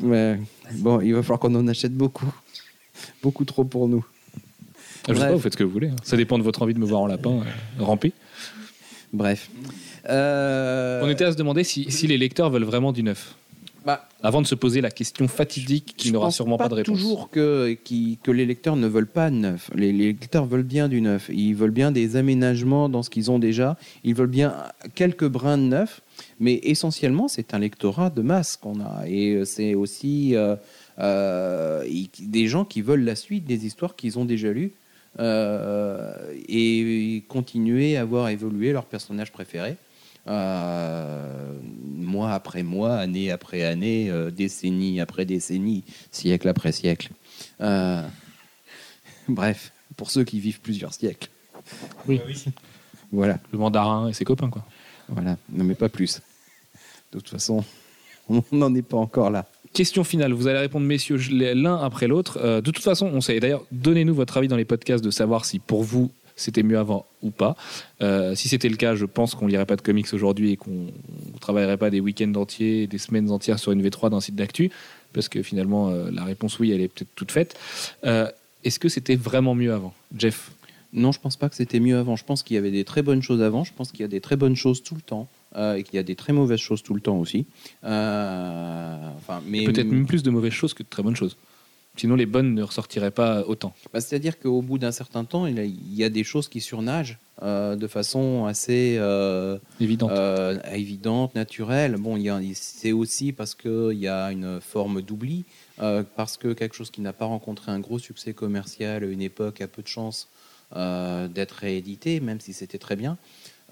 ouais. Bon, il va falloir qu'on en achète beaucoup. Beaucoup trop pour nous. Je sais Bref. pas, vous faites ce que vous voulez. hein. Ça dépend de votre envie de me voir en lapin euh, ramper. Bref. Euh, On était à se demander si, si les lecteurs veulent vraiment du neuf. bah, Avant de se poser la question fatidique qui n'aura sûrement pas, de réponse. toujours que, qui- que les lecteurs ne veulent pas de neuf. Les, les lecteurs veulent bien du neuf. Ils veulent bien des aménagements dans ce qu'ils ont déjà. Ils veulent bien quelques brins de neuf. Mais essentiellement, c'est un lectorat de masse qu'on a. Et euh, c'est aussi euh, euh, des gens qui veulent la suite des histoires qu'ils ont déjà lues. Euh, et continuer à voir évoluer leurs personnages préférés. Euh, mois après mois, année après année, euh, décennie après décennie, siècle après siècle. Euh, bref, pour ceux qui vivent plusieurs siècles. Oui. Voilà, Le mandarin et ses copains, quoi. voilà, non mais pas plus. De toute façon, on n'en est pas encore là. Question finale, vous allez répondre messieurs l'un après l'autre. Euh, de toute façon, on sait. D'ailleurs, donnez-nous votre avis dans les podcasts de savoir si pour vous c'était mieux avant ou pas. Euh, si c'était le cas, je pense qu'on lirait pas de comics aujourd'hui et qu'on travaillerait pas des week-ends entiers, des semaines entières sur une V3 d'un site d'actu, parce que finalement euh, la réponse oui, elle est peut-être toute faite. Est-ce que c'était vraiment mieux avant, Jeff? Non, je pense pas que c'était mieux avant. Je pense qu'il y avait des très bonnes choses avant. Je pense qu'il y a des très bonnes choses tout le temps. Euh, et qu'il y a des très mauvaises choses tout le temps aussi. Euh, enfin, mais Peut-être même plus de mauvaises choses que de très bonnes choses. Sinon, les bonnes ne ressortiraient pas autant. Bah, C'est-à-dire qu'au bout d'un certain temps, il y a- des choses qui surnagent euh, de façon assez Évident. euh, évidente, naturelle. Bon, c'est aussi parce qu'il y a une forme d'oubli, parce que quelque chose qui n'a pas rencontré un gros succès commercial à une époque a peu de chance euh, d'être réédité, même si c'était très bien.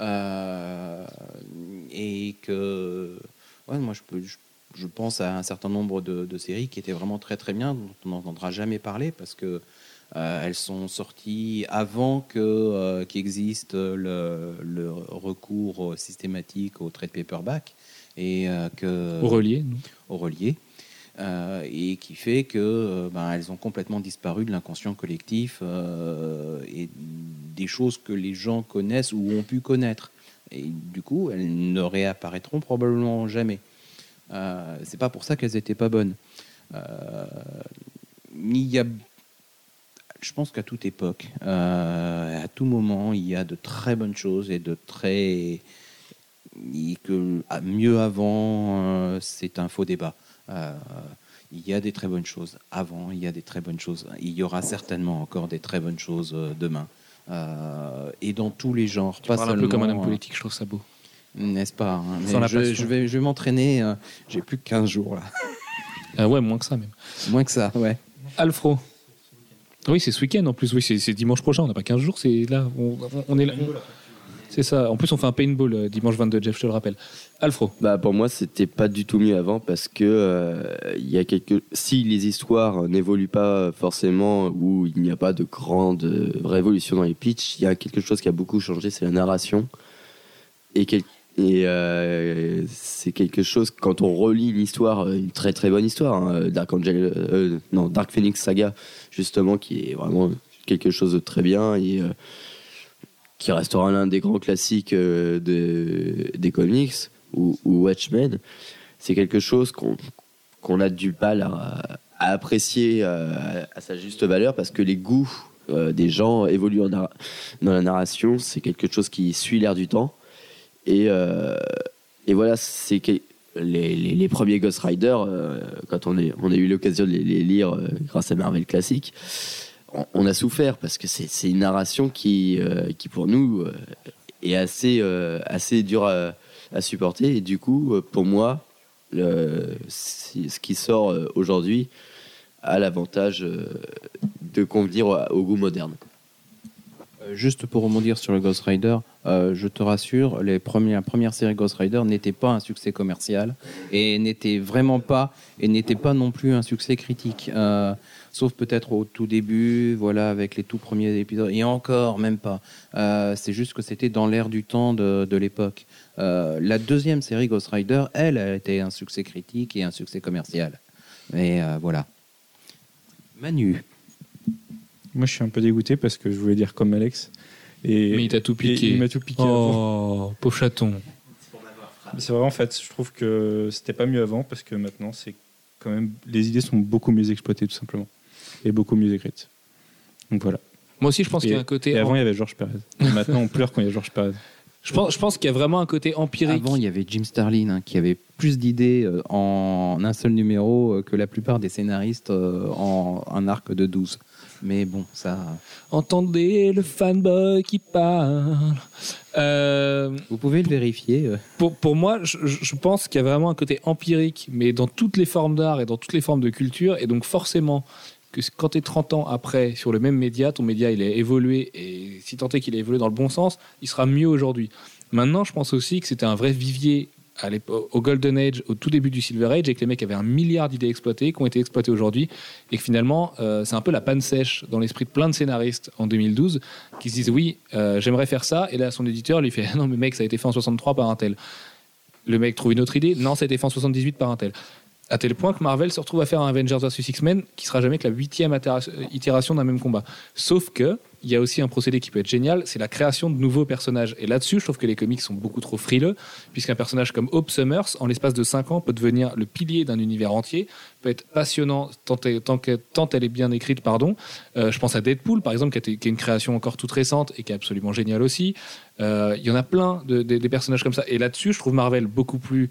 Euh, et que, ouais, moi, je, peux, je, je pense à un certain nombre de, de séries qui étaient vraiment très très bien, dont on n'entendra jamais parler parce que euh, elles sont sorties avant que euh, qu'existe le, le recours systématique au trade paperback et euh, que Au relié, au relié, et qui fait que ben, elles ont complètement disparu de l'inconscient collectif et des choses que les gens connaissent ou ont pu connaître. Et du coup, elles ne réapparaîtront probablement jamais. Euh, c'est pas pour ça qu'elles étaient pas bonnes. Euh, il y a, je pense qu'à toute époque, euh, à tout moment, il y a de très bonnes choses et de très mieux avant, c'est un faux débat. Il y a des très bonnes choses avant, il y a des très bonnes choses. Il y aura certainement encore des très bonnes choses demain. Euh, et dans tous les genres, Tu pas parles un peu comme un homme euh, politique, je trouve ça beau. N'est-ce pas hein, mais je, je vais, je vais m'entraîner. euh, J'ai plus que 15 jours là. Ah ouais, moins que ça même. Moins que ça, ouais. Alfro. Oui, c'est ce week-end en plus. Oui, c'est dimanche prochain. On n'a pas 15 jours. C'est là. On, on- on est là. C'est ça. En plus, on fait un paintball euh, dimanche 22, Jeff, je te le rappelle. Alfro. Bah pour moi c'était pas du tout mieux avant parce que euh, y a quelques si les histoires n'évoluent pas forcément ou il n'y a pas de grande révolution dans les pitchs, il y a quelque chose qui a beaucoup changé, c'est la narration. et, euh, c'est quelque chose quand on relit une histoire, une très très bonne histoire, hein, Dark Angel, non Dark Phoenix Saga justement, qui est vraiment quelque chose de très bien et qui restera l'un des grands classiques euh, de- des comics ou, Watchmen. C'est quelque chose qu'on qu'on a du mal à, apprécier euh, à sa juste valeur parce que les goûts euh, des gens évoluent dans la narration. C'est quelque chose qui suit l'air du temps. Et, et voilà, c'est les, les- les premiers Ghost Rider, quand on, est, on a eu l'occasion de les, les lire grâce à Marvel Classic, on, a souffert parce que c'est une narration qui, euh, qui pour nous, euh, est assez, euh, assez dure à, supporter. Et du coup, pour moi, ce qui sort aujourd'hui a l'avantage de convenir au, goût moderne. Juste pour rebondir sur le Ghost Rider, euh, je te rassure, les premières, premières séries Ghost Rider n'étaient pas un succès commercial et n'étaient vraiment pas et n'étaient pas non plus un succès critique. Euh, sauf peut-être au tout début, voilà, avec les tout premiers épisodes. Et encore, même pas. Euh, c'est juste que c'était dans l'air du temps de, de l'époque. La deuxième série Ghost Rider, elle, a été un succès critique et un succès commercial. Mais voilà. Manu. Moi, je suis un peu dégoûté parce que je voulais dire comme Alex. Et, Mais il t'a tout et piqué. il m'a tout piqué. avant. Oh, pauvre chaton. C'est vrai, en fait, je trouve que c'était pas mieux avant parce que maintenant, c'est quand même. Les idées sont beaucoup mieux exploitées, tout simplement. Et beaucoup mieux écrites. Donc voilà. Moi aussi, je pense qu'il y a un côté. Et avant, il y avait Georges Perez. Maintenant, on pleure quand il y a Georges Perez. Je pense, je pense qu'il y a vraiment un côté empirique. Avant, il y avait Jim Starlin hein, qui avait plus d'idées euh, en un seul numéro euh, que la plupart des scénaristes euh, en un arc de 12. Mais bon, ça. Entendez le fanboy qui parle. Euh, Vous pouvez le vérifier. euh. pour, pour moi, je, je pense qu'il y a vraiment un côté empirique, mais dans toutes les formes d'art et dans toutes les formes de culture. Et donc, forcément, que quand tu es 30 ans après sur le même média, ton média il a évolué. Et si tant est qu'il a évolué dans le bon sens, il sera mieux aujourd'hui. Maintenant, je pense aussi que c'était un vrai vivier au Golden Age, au tout début du Silver Age, et que les mecs avaient un milliard d'idées exploitées, qui ont été exploitées aujourd'hui, et que finalement, euh, c'est un peu la panne sèche dans l'esprit de plein de scénaristes en 2012, qui se disent oui, euh, j'aimerais faire ça, et là son éditeur lui fait non mais mec, ça a été fait en 63 par un tel. Le mec trouve une autre idée, non, ça a été fait en 78 par un tel. À tel point que Marvel se retrouve à faire un Avengers vs X-Men qui sera jamais que la huitième itéra- itération d'un même combat. Sauf que il y a aussi un procédé qui peut être génial, c'est la création de nouveaux personnages. Et là-dessus, je trouve que les comics sont beaucoup trop frileux, puisqu'un personnage comme Hope Summers, en l'espace de 5 ans, peut devenir le pilier d'un univers entier, peut être passionnant tant, elle- elle est bien écrite. Pardon. Euh, je pense à Deadpool, par exemple, qui, a est une création encore toute récente et qui est absolument géniale aussi. Euh, Il y en a plein de, de- des personnages comme ça. Et là-dessus, je trouve Marvel beaucoup plus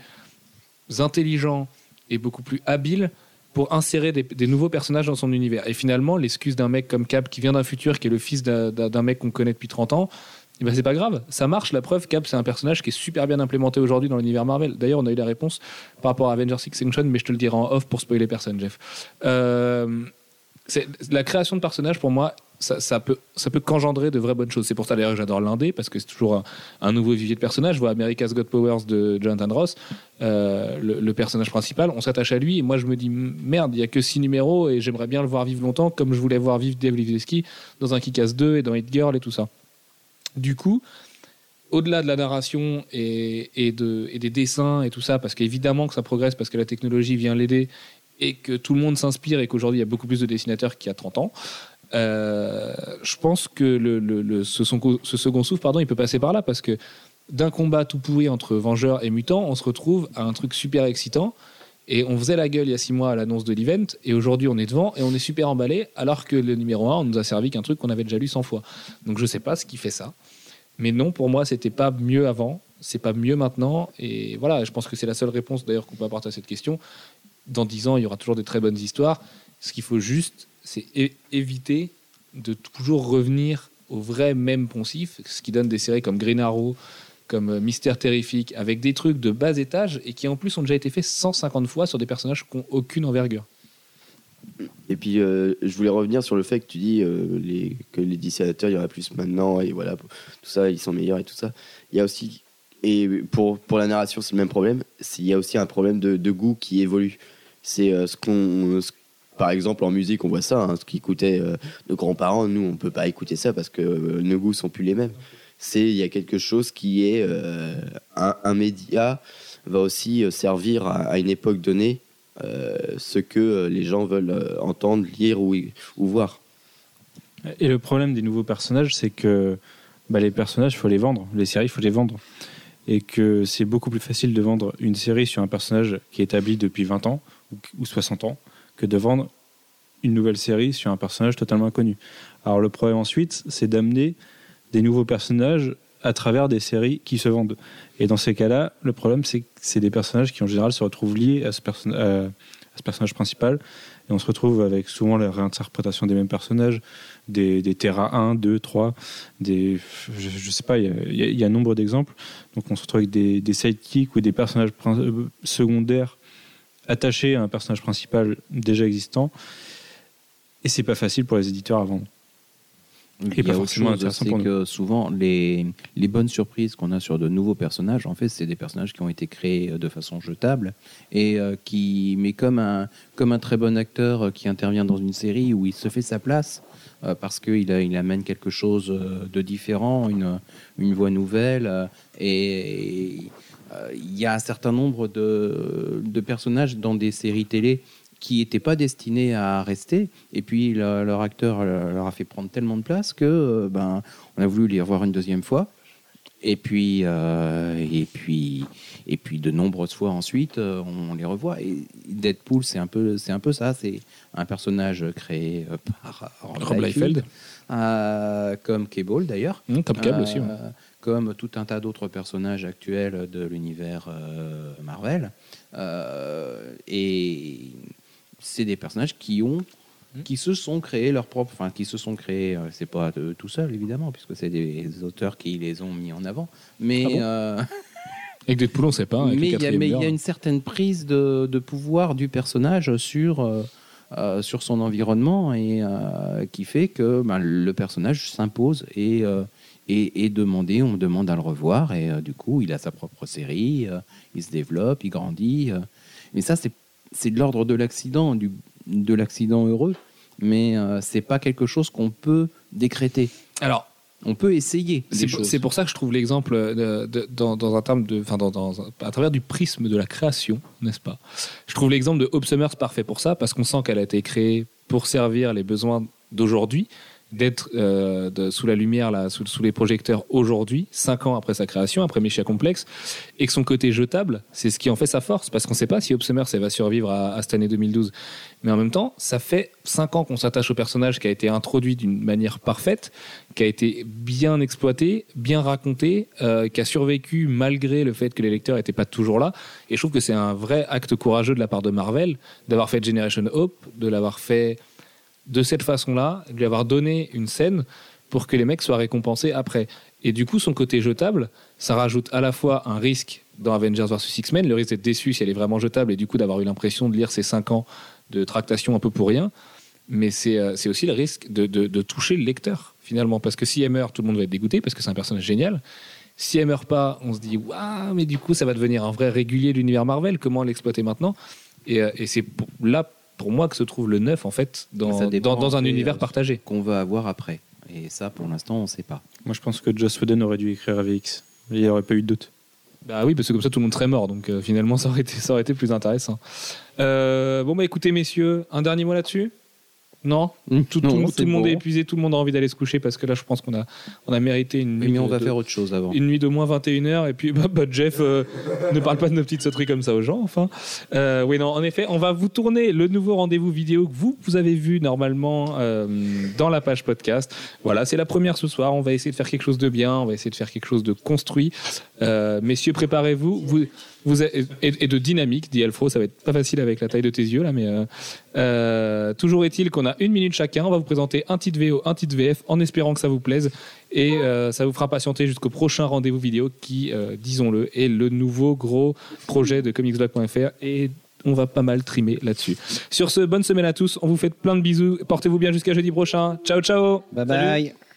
intelligent et beaucoup plus habile pour insérer des, nouveaux personnages dans son univers. Et finalement, l'excuse d'un mec comme Cap qui vient d'un futur, qui est le fils d'un- mec qu'on connaît depuis 30 ans, eh ben c'est pas grave, ça marche. La preuve, Cap, c'est un personnage qui est super bien implémenté aujourd'hui dans l'univers Marvel. D'ailleurs, on a eu la réponse par rapport à Avengers Extinction, mais je te le dirai en off pour spoiler personne, Jeff. Euh, la création de personnages, pour moi, ça, peut, ça peut qu'engendrer de vraies bonnes choses. C'est pour ça d'ailleurs que j'adore l'indé, parce que c'est toujours un, nouveau vivier de personnages. Je vois America's Got Powers de Jonathan Ross, euh, le, personnage principal, on s'attache à lui, et moi je me dis merde, il y a que six numéros, et j'aimerais bien le voir vivre longtemps, comme je voulais voir vivre Dave Livesky dans un Kick-Ass 2 et dans Hit Girl et tout ça. Du coup, au-delà de la narration et, et des dessins et tout ça, parce qu'évidemment que ça progresse, parce que la technologie vient l'aider et que tout le monde s'inspire et qu'aujourd'hui il y a beaucoup plus de dessinateurs qu'il y a 30 ans, euh, je pense que ce, second souffle, pardon, il peut passer par là parce que d'un combat tout pourri entre Vengeurs et Mutants, on se retrouve à un truc super excitant. Et on faisait la gueule il y a six mois à l'annonce de l'event, et aujourd'hui on est devant et on est super emballé, alors que le numéro 1, on nous a servi qu'un truc qu'on avait déjà lu 100 fois. Donc je sais pas ce qui fait ça. Mais non, pour moi, c'était pas mieux avant, c'est pas mieux maintenant. Et voilà, je pense que c'est la seule réponse d'ailleurs qu'on peut apporter à cette question. Dans dix ans, il y aura toujours des très bonnes histoires. Ce qu'il faut juste, c'est éviter de toujours revenir au vrai même poncif, ce qui donne des séries comme Green Arrow, comme euh, Mystère Terrifique, avec des trucs de bas étage et qui en plus ont déjà été faits 150 fois sur des personnages qui n'ont aucune envergure. Et puis, euh, je voulais revenir sur le fait que tu dis euh, que les dessinateurs, il y en a plus maintenant, et voilà, tout ça, ils sont meilleurs et tout ça. Il y a aussi, et pour, pour la narration, c'est le même problème, il y a aussi un problème de goût qui évolue. C'est euh, ce qu'on. ce- par exemple, en musique, on voit ça, hein, ce qui écoutait euh, nos grands-parents, nous, on peut pas écouter ça parce que euh, nos goûts sont plus les mêmes. c'est il y a quelque chose qui est euh, un, média va aussi euh, servir à, une époque donnée euh, ce que euh, les gens veulent euh, entendre, lire ou, ou voir. Et le problème des nouveaux personnages, c'est que bah, les personnages, il faut les vendre. Les séries, il faut les vendre. Et que c'est beaucoup plus facile de vendre une série sur un personnage qui est établi depuis 20 ans ou, ou 60 ans que de vendre une nouvelle série sur un personnage totalement inconnu. Alors le problème ensuite, c'est d'amener des nouveaux personnages à travers des séries qui se vendent. Et dans ces cas-là, le problème, c'est que c'est des personnages qui en général se retrouvent liés à ce, personnage principal. Et on se retrouve avec souvent la réinterprétation des mêmes personnages, des, des Terra 1, 2, 3, des, je, je sais pas, il y y y a nombre d'exemples. Donc on se retrouve avec des, des sidekicks ou des personnages euh, secondaires attachés à un personnage principal déjà existant. Et c'est pas facile pour les éditeurs à vendre. Il Et y pas a autre forcément chose, intéressant pour nous. que souvent les, les bonnes surprises qu'on a sur de nouveaux personnages, en fait, c'est des personnages qui ont été créés euh, de façon jetable et euh, qui, mais comme un comme un très bon acteur euh, qui intervient dans une série où il se fait sa place euh, parce qu'il il amène quelque chose de différent, une une voix nouvelle et il y a un certain nombre de, de personnages dans des séries télé qui n'étaient pas destinés à rester. Et puis le- leur acteur euh, leur a fait prendre tellement de place que euh, ben on a voulu les revoir une deuxième fois. Et puis euh, et puis et puis de nombreuses fois ensuite euh, on les revoit. Et Deadpool c'est un peu c'est un peu ça. C'est un personnage créé euh, par Rob Liefeld. euh, comme Cable d'ailleurs. Top Cable aussi. ouais. Comme tout un tas d'autres personnages actuels de l'univers euh, Marvel. Euh, et c'est des personnages qui ont Mhm. qui se sont créés leur propre enfin qui se sont créés euh, c'est pas tout seul évidemment puisque c'est des auteurs qui les ont mis en avant mais Ah bon Avec Deadpool, on sait pas. avec mais il y, a- y une certaine prise de, de pouvoir du personnage sur, euh, sur son environnement et euh, qui fait que ben, le personnage s'impose et euh, est demandé, on demande à le revoir et euh, du coup il a sa propre série, euh, il se développe, il grandit. euh. mais ça c'est de l'ordre de l'accident, de l'accident heureux, mais euh, c'est pas quelque chose qu'on peut décréter. Alors, On peut essayer C'est pour, ça que je trouve l'exemple dans, dans un terme de, enfin dans, dans un- à travers du prisme de la création, n'est-ce pas? Je trouve l'exemple de Hope Summers parfait pour ça parce qu'on sent qu'elle a été créée pour servir les besoins d'aujourd'hui, d'être euh, sous la lumière, là, sous, les projecteurs aujourd'hui, cinq ans après sa création, après Méchia Complex, et que son côté jetable, c'est ce qui en fait sa force parce qu'on ne sait pas si Summers elle va survivre à, à cette année 2012. Mais en même temps, ça fait cinq ans qu'on s'attache au personnage qui a été introduit d'une manière parfaite, qui a été bien exploité, bien raconté, euh, qui a survécu malgré le fait que les lecteurs n'étaient pas toujours là. Et je trouve que c'est un vrai acte courageux de la part de Marvel d'avoir fait Generation Hope, de l'avoir fait de cette façon-là, lui avoir donné une scène pour que les mecs soient récompensés après. Et du coup, son côté jetable, ça rajoute à la fois un risque dans Avengers vs X-Men, le risque d'être déçu si elle est vraiment jetable et du coup d'avoir eu l'impression de lire ces cinq ans de tractation un peu pour rien. Mais c'est euh, aussi le risque de, de- toucher le lecteur, finalement. Parce que si elle meurt, tout le monde va être dégoûté, parce que c'est un personnage génial. Si elle meurt pas, on se dit, waouh, mais du coup, ça va devenir un vrai régulier de l'univers Marvel. Comment l'exploiter maintenant? Et, euh, et c'est là, pour moi, que se trouve le neuf, en fait, dans, dans, dans un univers euh, partagé. qu'on va avoir après. Et ça, pour l'instant, on ne sait pas. Moi, je pense que Joss Whedon aurait dû écrire AVX. Il n'y aurait pas eu de doute. Bah oui, parce que comme ça, tout le monde serait mort. Donc euh, finalement, ça aurait, été, ça aurait été plus intéressant. Euh, bon, bah écoutez, messieurs, un dernier mot là-dessus? Non. Tout, tout- Non, tout c'est le monde est épuisé, tout le monde a envie d'aller se coucher parce que là, je pense qu'on a, on a mérité une nuit. mais on de- va faire autre chose avant. Une nuit de moins 21h et puis bah, bah, Jeff euh, ne parle pas de nos petites sauteries comme ça aux gens enfin. Euh, oui non en effet on va vous tourner le nouveau rendez-vous vidéo que vous vous avez vu normalement euh, dans la page podcast. Voilà c'est la première ce soir. On va essayer de faire quelque chose de bien. On va essayer de faire quelque chose de construit. Messieurs préparez-vous. Vous, vous et, et de dynamique dit Alfro ça va être pas facile avec la taille de tes yeux là mais euh, euh, toujours est-il qu'on a une minute chacun on va vous présenter un titre VO un titre VF en espérant que ça vous plaise et euh, ça vous fera patienter jusqu'au prochain rendez-vous vidéo qui, euh, disons-le, est le nouveau gros projet de comicsblog.fr et on va pas mal trimer là-dessus. Sur ce, bonne semaine à tous, on vous fait plein de bisous, portez-vous bien jusqu'à jeudi prochain. Ciao ciao Bye Salut. bye.